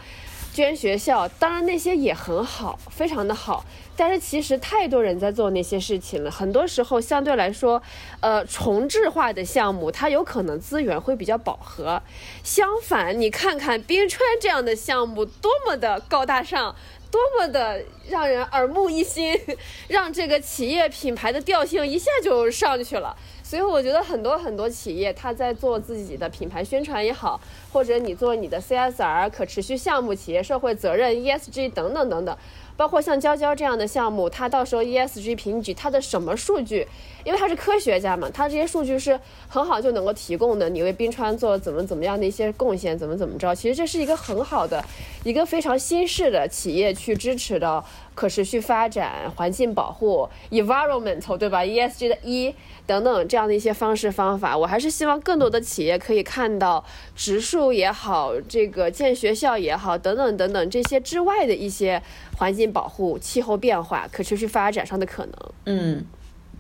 捐学校，当然那些也很好，非常的好。但是其实太多人在做那些事情了，很多时候相对来说，呃，重置化的项目，它有可能资源会比较饱和。相反，你看看冰川这样的项目，多么的高大上，多么的让人耳目一新，让这个企业品牌的调性一下就上去了。所以我觉得很多很多企业，他在做自己的品牌宣传也好，或者你做你的 CSR 可持续项目、企业社会责任 ESG 等等等等。包括像娇娇这样的项目，它到时候 ESG 评级，它的什么数据？因为他是科学家嘛，他这些数据是很好就能够提供的。你为冰川做怎么怎么样的一些贡献，怎么怎么着？其实这是一个很好的，一个非常新式的企业去支持的可持续发展、环境保护 （environmental） 对吧？ESG 的 E 等等这样的一些方式方法，我还是希望更多的企业可以看到植树也好，这个建学校也好，等等等等这些之外的一些。环境保护、气候变化、可持续发展上的可能。嗯，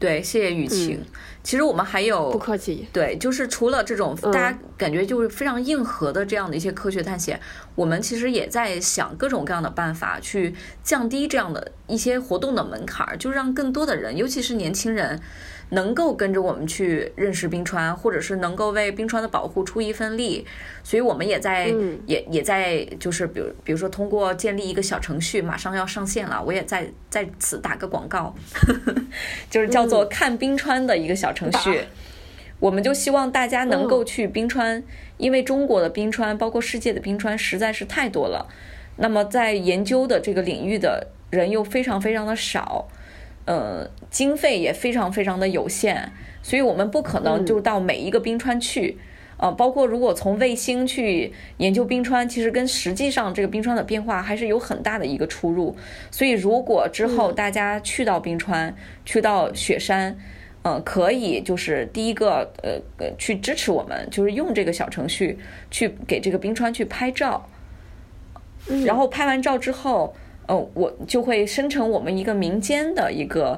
对，谢谢雨晴。其实我们还有不客气。对，就是除了这种大家感觉就是非常硬核的这样的一些科学探险，我们其实也在想各种各样的办法去降低这样的一些活动的门槛儿，就让更多的人，尤其是年轻人。能够跟着我们去认识冰川，或者是能够为冰川的保护出一份力，所以我们也在也也在就是比如比如说通过建立一个小程序，马上要上线了，我也在在此打个广告，就是叫做看冰川的一个小程序，我们就希望大家能够去冰川，因为中国的冰川包括世界的冰川实在是太多了，那么在研究的这个领域的人又非常非常的少。呃，经费也非常非常的有限，所以我们不可能就到每一个冰川去，呃，包括如果从卫星去研究冰川，其实跟实际上这个冰川的变化还是有很大的一个出入。所以如果之后大家去到冰川，去到雪山，嗯，可以就是第一个呃呃去支持我们，就是用这个小程序去给这个冰川去拍照，然后拍完照之后。呃，我就会生成我们一个民间的一个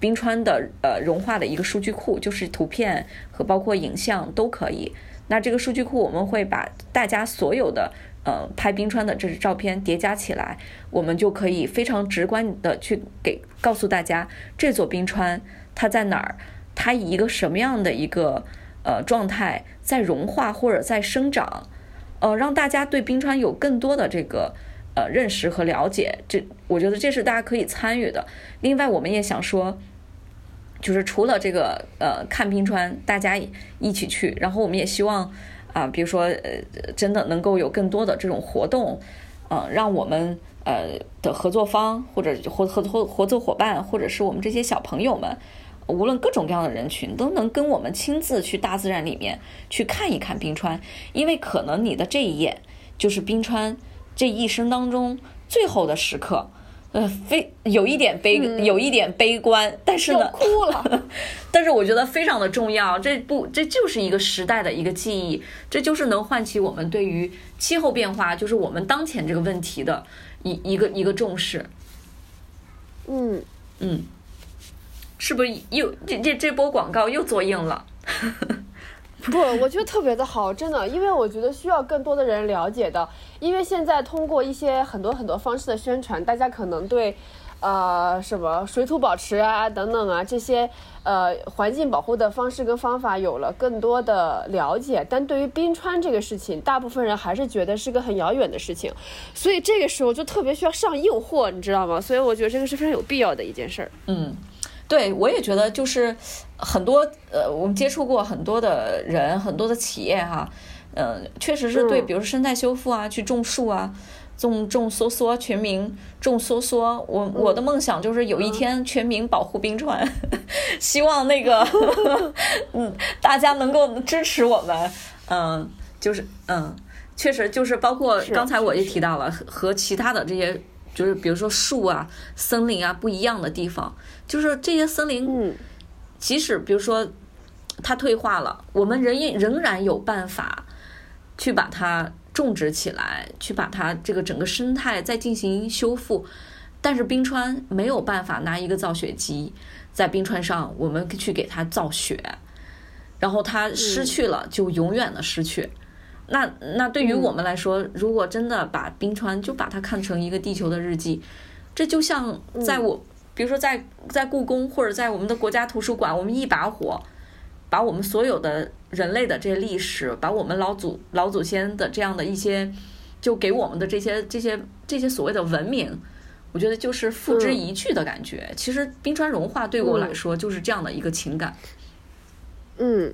冰川的呃融化的一个数据库，就是图片和包括影像都可以。那这个数据库我们会把大家所有的呃拍冰川的这些照片叠加起来，我们就可以非常直观的去给告诉大家这座冰川它在哪儿，它以一个什么样的一个呃状态在融化或者在生长，呃，让大家对冰川有更多的这个。呃认识和了解。这我觉得这是大家可以参与的。另外，我们也想说。就是除了这个呃看冰川，大家一起去，然后我们也希望啊，比如说呃真的能够有更多的这种活动，嗯，让我们呃的合作方或者合合合合作伙伴，或者是我们这些小朋友们，无论各种各样的人群，都能跟我们亲自去大自然里面去看一看冰川，因为可能你的这一眼就是冰川这一生当中最后的时刻。呃，非有一点悲，有一点悲观，但是呢，哭了。但是我觉得非常的重要，这不，这就是一个时代的一个记忆，这就是能唤起我们对于气候变化，就是我们当前这个问题的一一个一个重视。嗯嗯，是不是又这这这波广告又做硬了？不，我觉得特别的好，真的，因为我觉得需要更多的人了解的，因为现在通过一些很多很多方式的宣传，大家可能对，呃，什么水土保持啊等等啊这些呃环境保护的方式跟方法有了更多的了解，但对于冰川这个事情，大部分人还是觉得是个很遥远的事情，所以这个时候就特别需要上硬货，你知道吗？所以我觉得这个是非常有必要的一件事儿。嗯。对，我也觉得就是很多呃，我们接触过很多的人，很多的企业哈，嗯，确实是对，比如说生态修复啊，去种树啊，种种梭梭，全民种梭梭。我我的梦想就是有一天全民保护冰川，希望那个 嗯，大家能够支持我们，嗯，就是嗯，确实就是包括刚才我也提到了和其他的这些。就是比如说树啊、森林啊不一样的地方，就是这些森林，即使比如说它退化了，我们仍仍然有办法去把它种植起来，去把它这个整个生态再进行修复。但是冰川没有办法拿一个造雪机在冰川上，我们去给它造雪，然后它失去了就永远的失去。那那对于我们来说，如果真的把冰川就把它看成一个地球的日记，这就像在我，比如说在在故宫或者在我们的国家图书馆，我们一把火，把我们所有的人类的这些历史，把我们老祖老祖先的这样的一些，就给我们的这些这些这些所谓的文明，我觉得就是付之一炬的感觉。其实冰川融化对我来说就是这样的一个情感。嗯。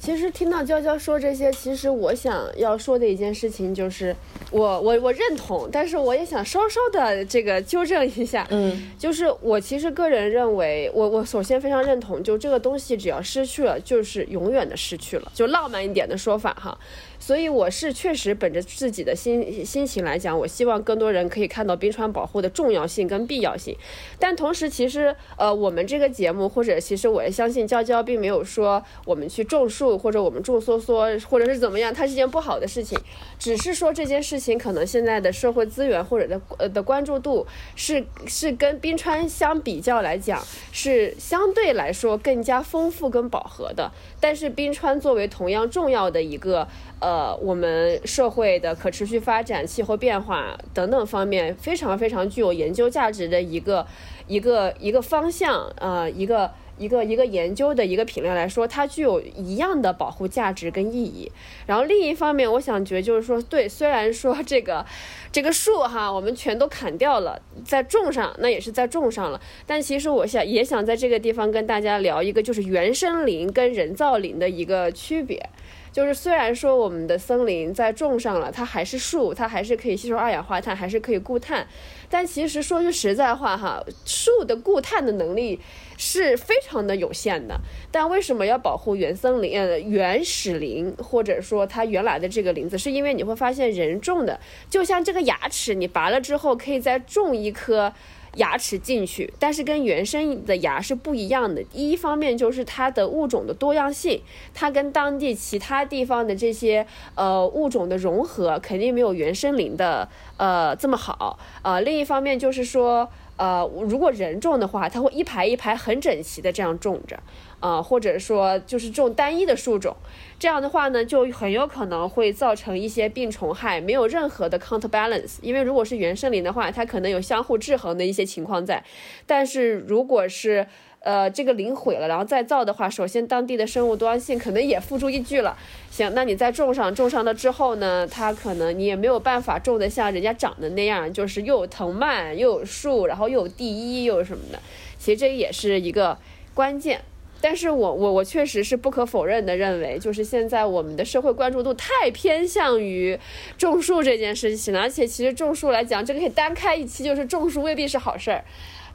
其实听到娇娇说这些，其实我想要说的一件事情就是，我我我认同，但是我也想稍稍的这个纠正一下，嗯，就是我其实个人认为，我我首先非常认同，就这个东西只要失去了，就是永远的失去了，就浪漫一点的说法哈。所以我是确实本着自己的心心情来讲，我希望更多人可以看到冰川保护的重要性跟必要性。但同时，其实呃，我们这个节目或者其实我也相信娇娇并没有说我们去种树或者我们种梭梭或者是怎么样，它是件不好的事情。只是说这件事情可能现在的社会资源或者的呃的关注度是是跟冰川相比较来讲是相对来说更加丰富跟饱和的。但是冰川作为同样重要的一个。呃，我们社会的可持续发展、气候变化等等方面，非常非常具有研究价值的一个一个一个方向，呃，一个一个一个研究的一个品类来说，它具有一样的保护价值跟意义。然后另一方面，我想觉得就是说，对，虽然说这个 这个树哈，我们全都砍掉了，再种上，那也是在种上了。但其实我想也想在这个地方跟大家聊一个，就是原生林跟人造林的一个区别。就是虽然说我们的森林在种上了，它还是树，它还是可以吸收二氧化碳，还是可以固碳。但其实说句实在话哈，树的固碳的能力是非常的有限的。但为什么要保护原森林、呃原始林，或者说它原来的这个林子？是因为你会发现人种的，就像这个牙齿，你拔了之后可以再种一颗。牙齿进去，但是跟原生的牙是不一样的。一方面就是它的物种的多样性，它跟当地其他地方的这些呃物种的融合肯定没有原生林的呃这么好。呃，另一方面就是说，呃，如果人种的话，它会一排一排很整齐的这样种着。啊，或者说就是种单一的树种，这样的话呢，就很有可能会造成一些病虫害，没有任何的 counterbalance。因为如果是原生林的话，它可能有相互制衡的一些情况在，但是如果是呃，这个林毁了，然后再造的话，首先当地的生物多样性可能也付诸一炬了。行，那你再种上，种上了之后呢，它可能你也没有办法种的像人家长的那样，就是又有藤蔓，又有树，然后又有地衣，又有什么的。其实这也是一个关键。但是我我我确实是不可否认的认为，就是现在我们的社会关注度太偏向于种树这件事情了，而且其实种树来讲，这个可以单开一期，就是种树未必是好事儿。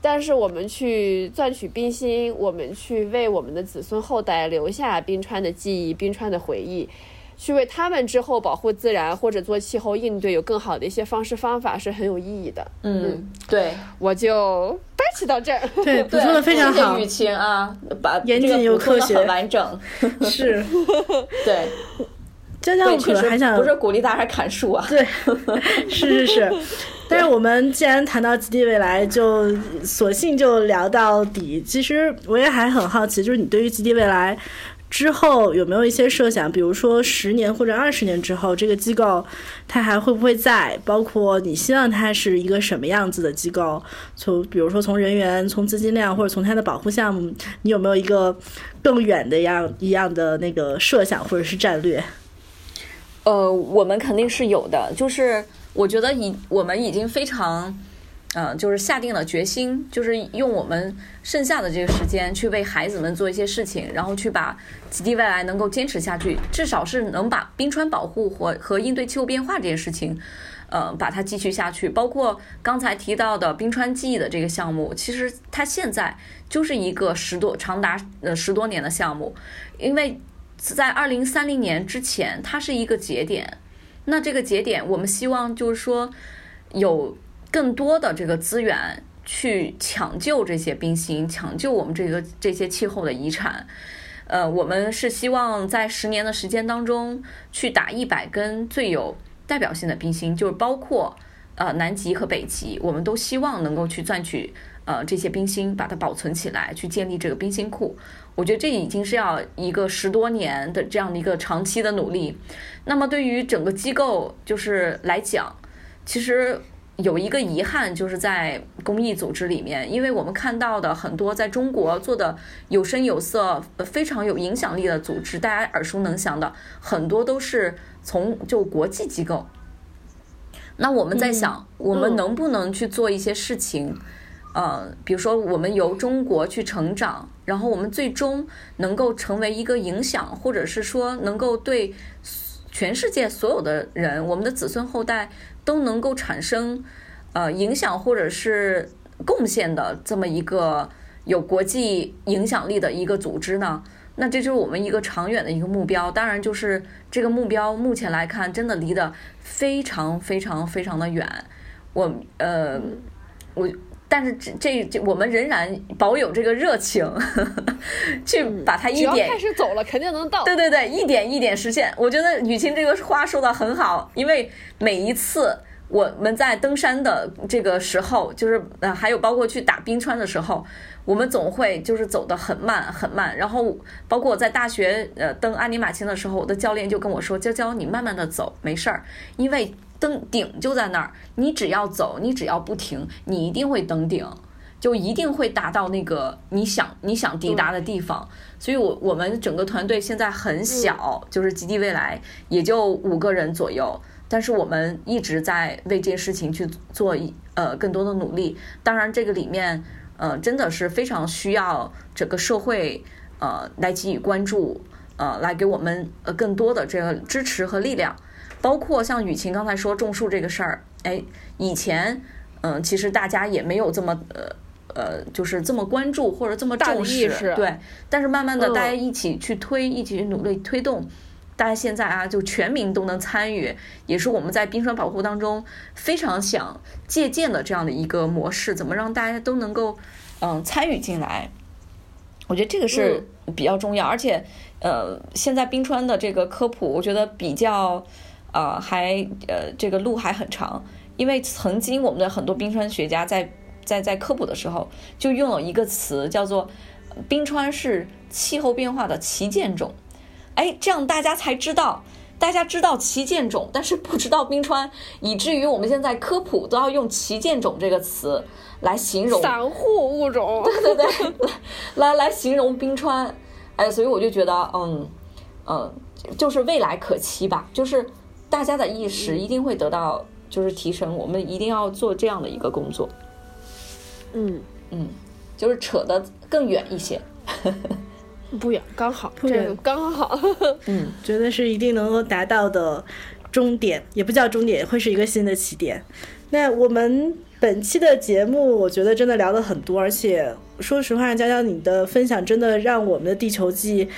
但是我们去赚取冰心，我们去为我们的子孙后代留下冰川的记忆、冰川的回忆，去为他们之后保护自然或者做气候应对有更好的一些方式方法是很有意义的。嗯，对，我就掰扯到这儿。对，补充的非常好，雨晴啊，把严谨又科学，很完整。是，对。江江，我可能还想不是鼓励大家砍树啊。对，是是是。但是我们既然谈到极地未来，就索性就聊到底。其实我也还很好奇，就是你对于极地未来之后有没有一些设想？比如说十年或者二十年之后，这个机构它还会不会在？包括你希望它是一个什么样子的机构？从比如说从人员、从资金量或者从它的保护项目，你有没有一个更远的样一样的那个设想或者是战略？呃，我们肯定是有的，就是。我觉得已我们已经非常，呃，就是下定了决心，就是用我们剩下的这个时间去为孩子们做一些事情，然后去把极地未来能够坚持下去，至少是能把冰川保护和和应对气候变化这件事情，呃，把它继续下去。包括刚才提到的冰川记忆的这个项目，其实它现在就是一个十多长达呃十多年的项目，因为在二零三零年之前，它是一个节点。那这个节点，我们希望就是说，有更多的这个资源去抢救这些冰芯，抢救我们这个这些气候的遗产。呃，我们是希望在十年的时间当中，去打一百根最有代表性的冰芯，就是包括呃南极和北极，我们都希望能够去赚取呃这些冰芯，把它保存起来，去建立这个冰芯库。我觉得这已经是要一个十多年的这样的一个长期的努力。那么对于整个机构就是来讲，其实有一个遗憾，就是在公益组织里面，因为我们看到的很多在中国做的有声有色、非常有影响力的组织，大家耳熟能详的很多都是从就国际机构。那我们在想，我们能不能去做一些事情？呃，比如说我们由中国去成长，然后我们最终能够成为一个影响，或者是说能够对全世界所有的人，我们的子孙后代都能够产生呃影响或者是贡献的这么一个有国际影响力的一个组织呢？那这就是我们一个长远的一个目标。当然，就是这个目标目前来看，真的离得非常非常非常的远。我呃，我。但是这这这，我们仍然保有这个热情，去把它一点开始走了，肯定能到。对对对，一点一点实现。我觉得雨晴这个话说的很好，因为每一次我们在登山的这个时候，就是呃，还有包括去打冰川的时候，我们总会就是走得很慢很慢。然后包括我在大学呃登阿尼玛卿的时候，我的教练就跟我说：“娇娇，你慢慢的走，没事儿，因为。”登顶就在那儿，你只要走，你只要不停，你一定会登顶，就一定会达到那个你想你想抵达的地方。所以，我我们整个团队现在很小，就是极地未来也就五个人左右，但是我们一直在为这件事情去做一呃更多的努力。当然，这个里面呃真的是非常需要整个社会呃来给予关注，呃来给我们呃更多的这个支持和力量。包括像雨晴刚才说种树这个事儿，哎，以前，嗯，其实大家也没有这么呃呃，就是这么关注或者这么重视，对。但是慢慢的，大家一起去推，一起去努力推动，大家现在啊，就全民都能参与，也是我们在冰川保护当中非常想借鉴的这样的一个模式。怎么让大家都能够嗯参与进来？我觉得这个是比较重要，而且呃，现在冰川的这个科普，我觉得比较。呃，还呃，这个路还很长，因为曾经我们的很多冰川学家在在在科普的时候，就用了一个词叫做冰川是气候变化的旗舰种，哎，这样大家才知道，大家知道旗舰种，但是不知道冰川，以至于我们现在科普都要用旗舰种这个词来形容散户物种，对对对，来来形容冰川，哎，所以我就觉得，嗯嗯，就是未来可期吧，就是大家的意识一定会得到就是提升，我们一定要做这样的一个工作，嗯，嗯，就是扯得更远一些，不远，刚好，不远。这个刚好，嗯，觉得是一定能够达到的终点，也不叫终点，会是一个新的起点。那我们本期的节目，我觉得真的聊了很多，而且说实话，娇娇你的分享真的让我们的地球记。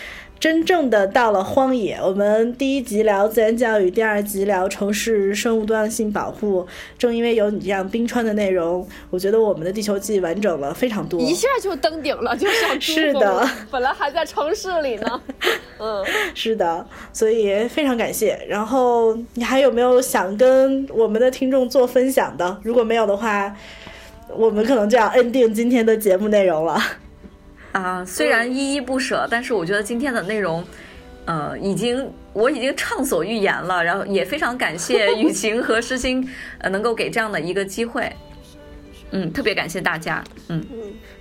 真正的到了荒野，我们第一集聊自然教育，第二集聊城市生物多样性保护。正因为有你这样冰川的内容，我觉得我们的地球记完整了非常多。一下就登顶了，就像 珠峰是的，本来还在城市里呢，嗯。是的，所以非常感谢。然后你还有没有想跟我们的听众做分享的？如果没有的话，我们可能就要 ending 今天的节目内容了。啊，虽然依依不舍，但是我觉得今天的内容，呃，已经我已经畅所欲言了，然后也非常感谢雨晴和诗欣，呃，能够给这样的一个机会，嗯，特别感谢大家，嗯。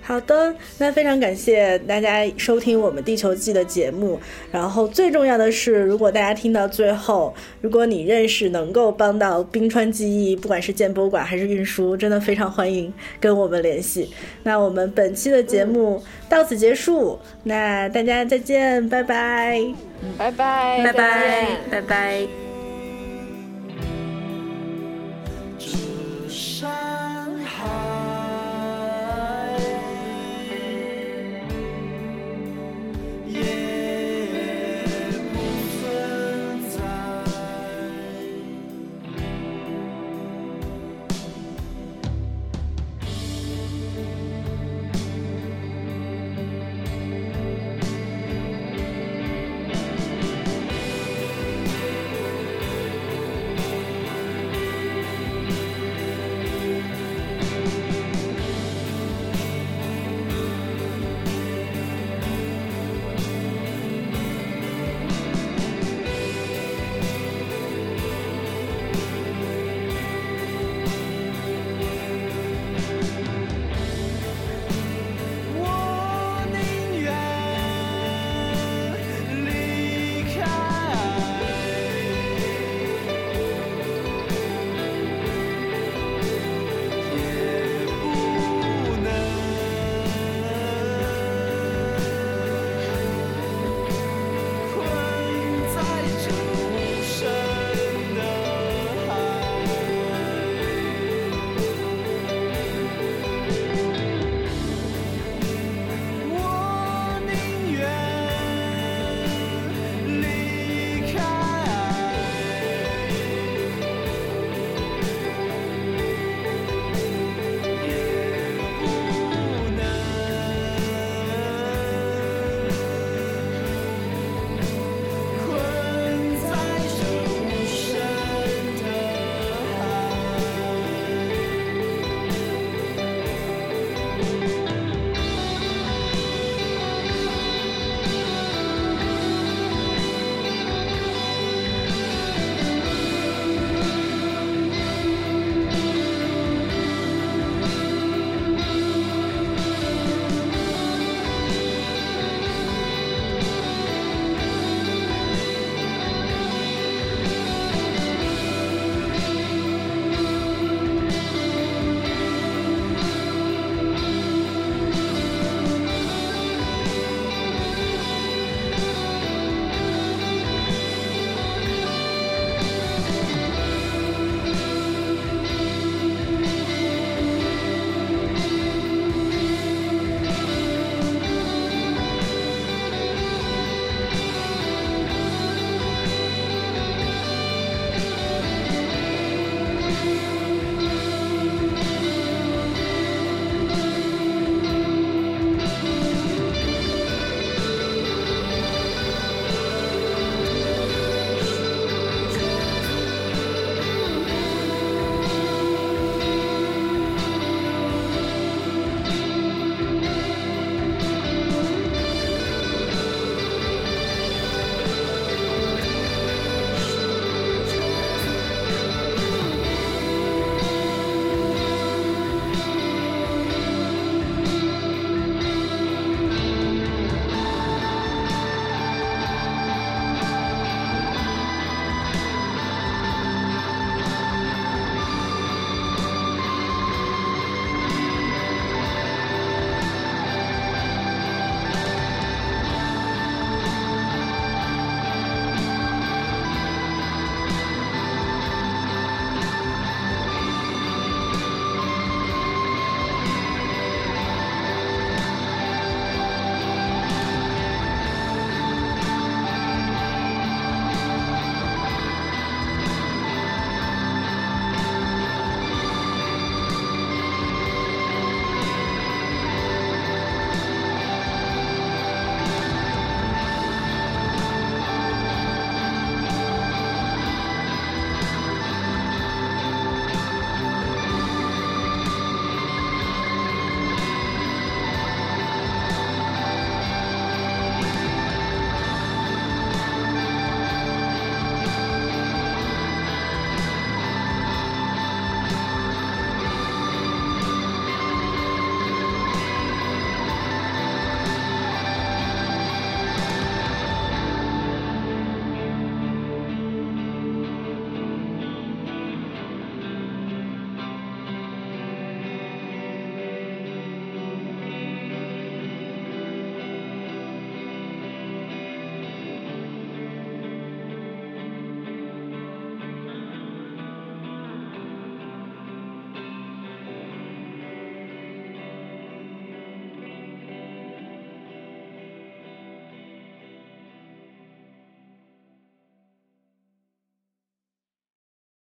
好的，那非常感谢大家收听我们《地球记》的节目。然后最重要的是，如果大家听到最后，如果你认识能够帮到冰川记忆，不管是建博物馆还是运输，真的非常欢迎跟我们联系。那我们本期的节目到此结束，那大家再见，拜拜。拜拜，拜拜拜拜。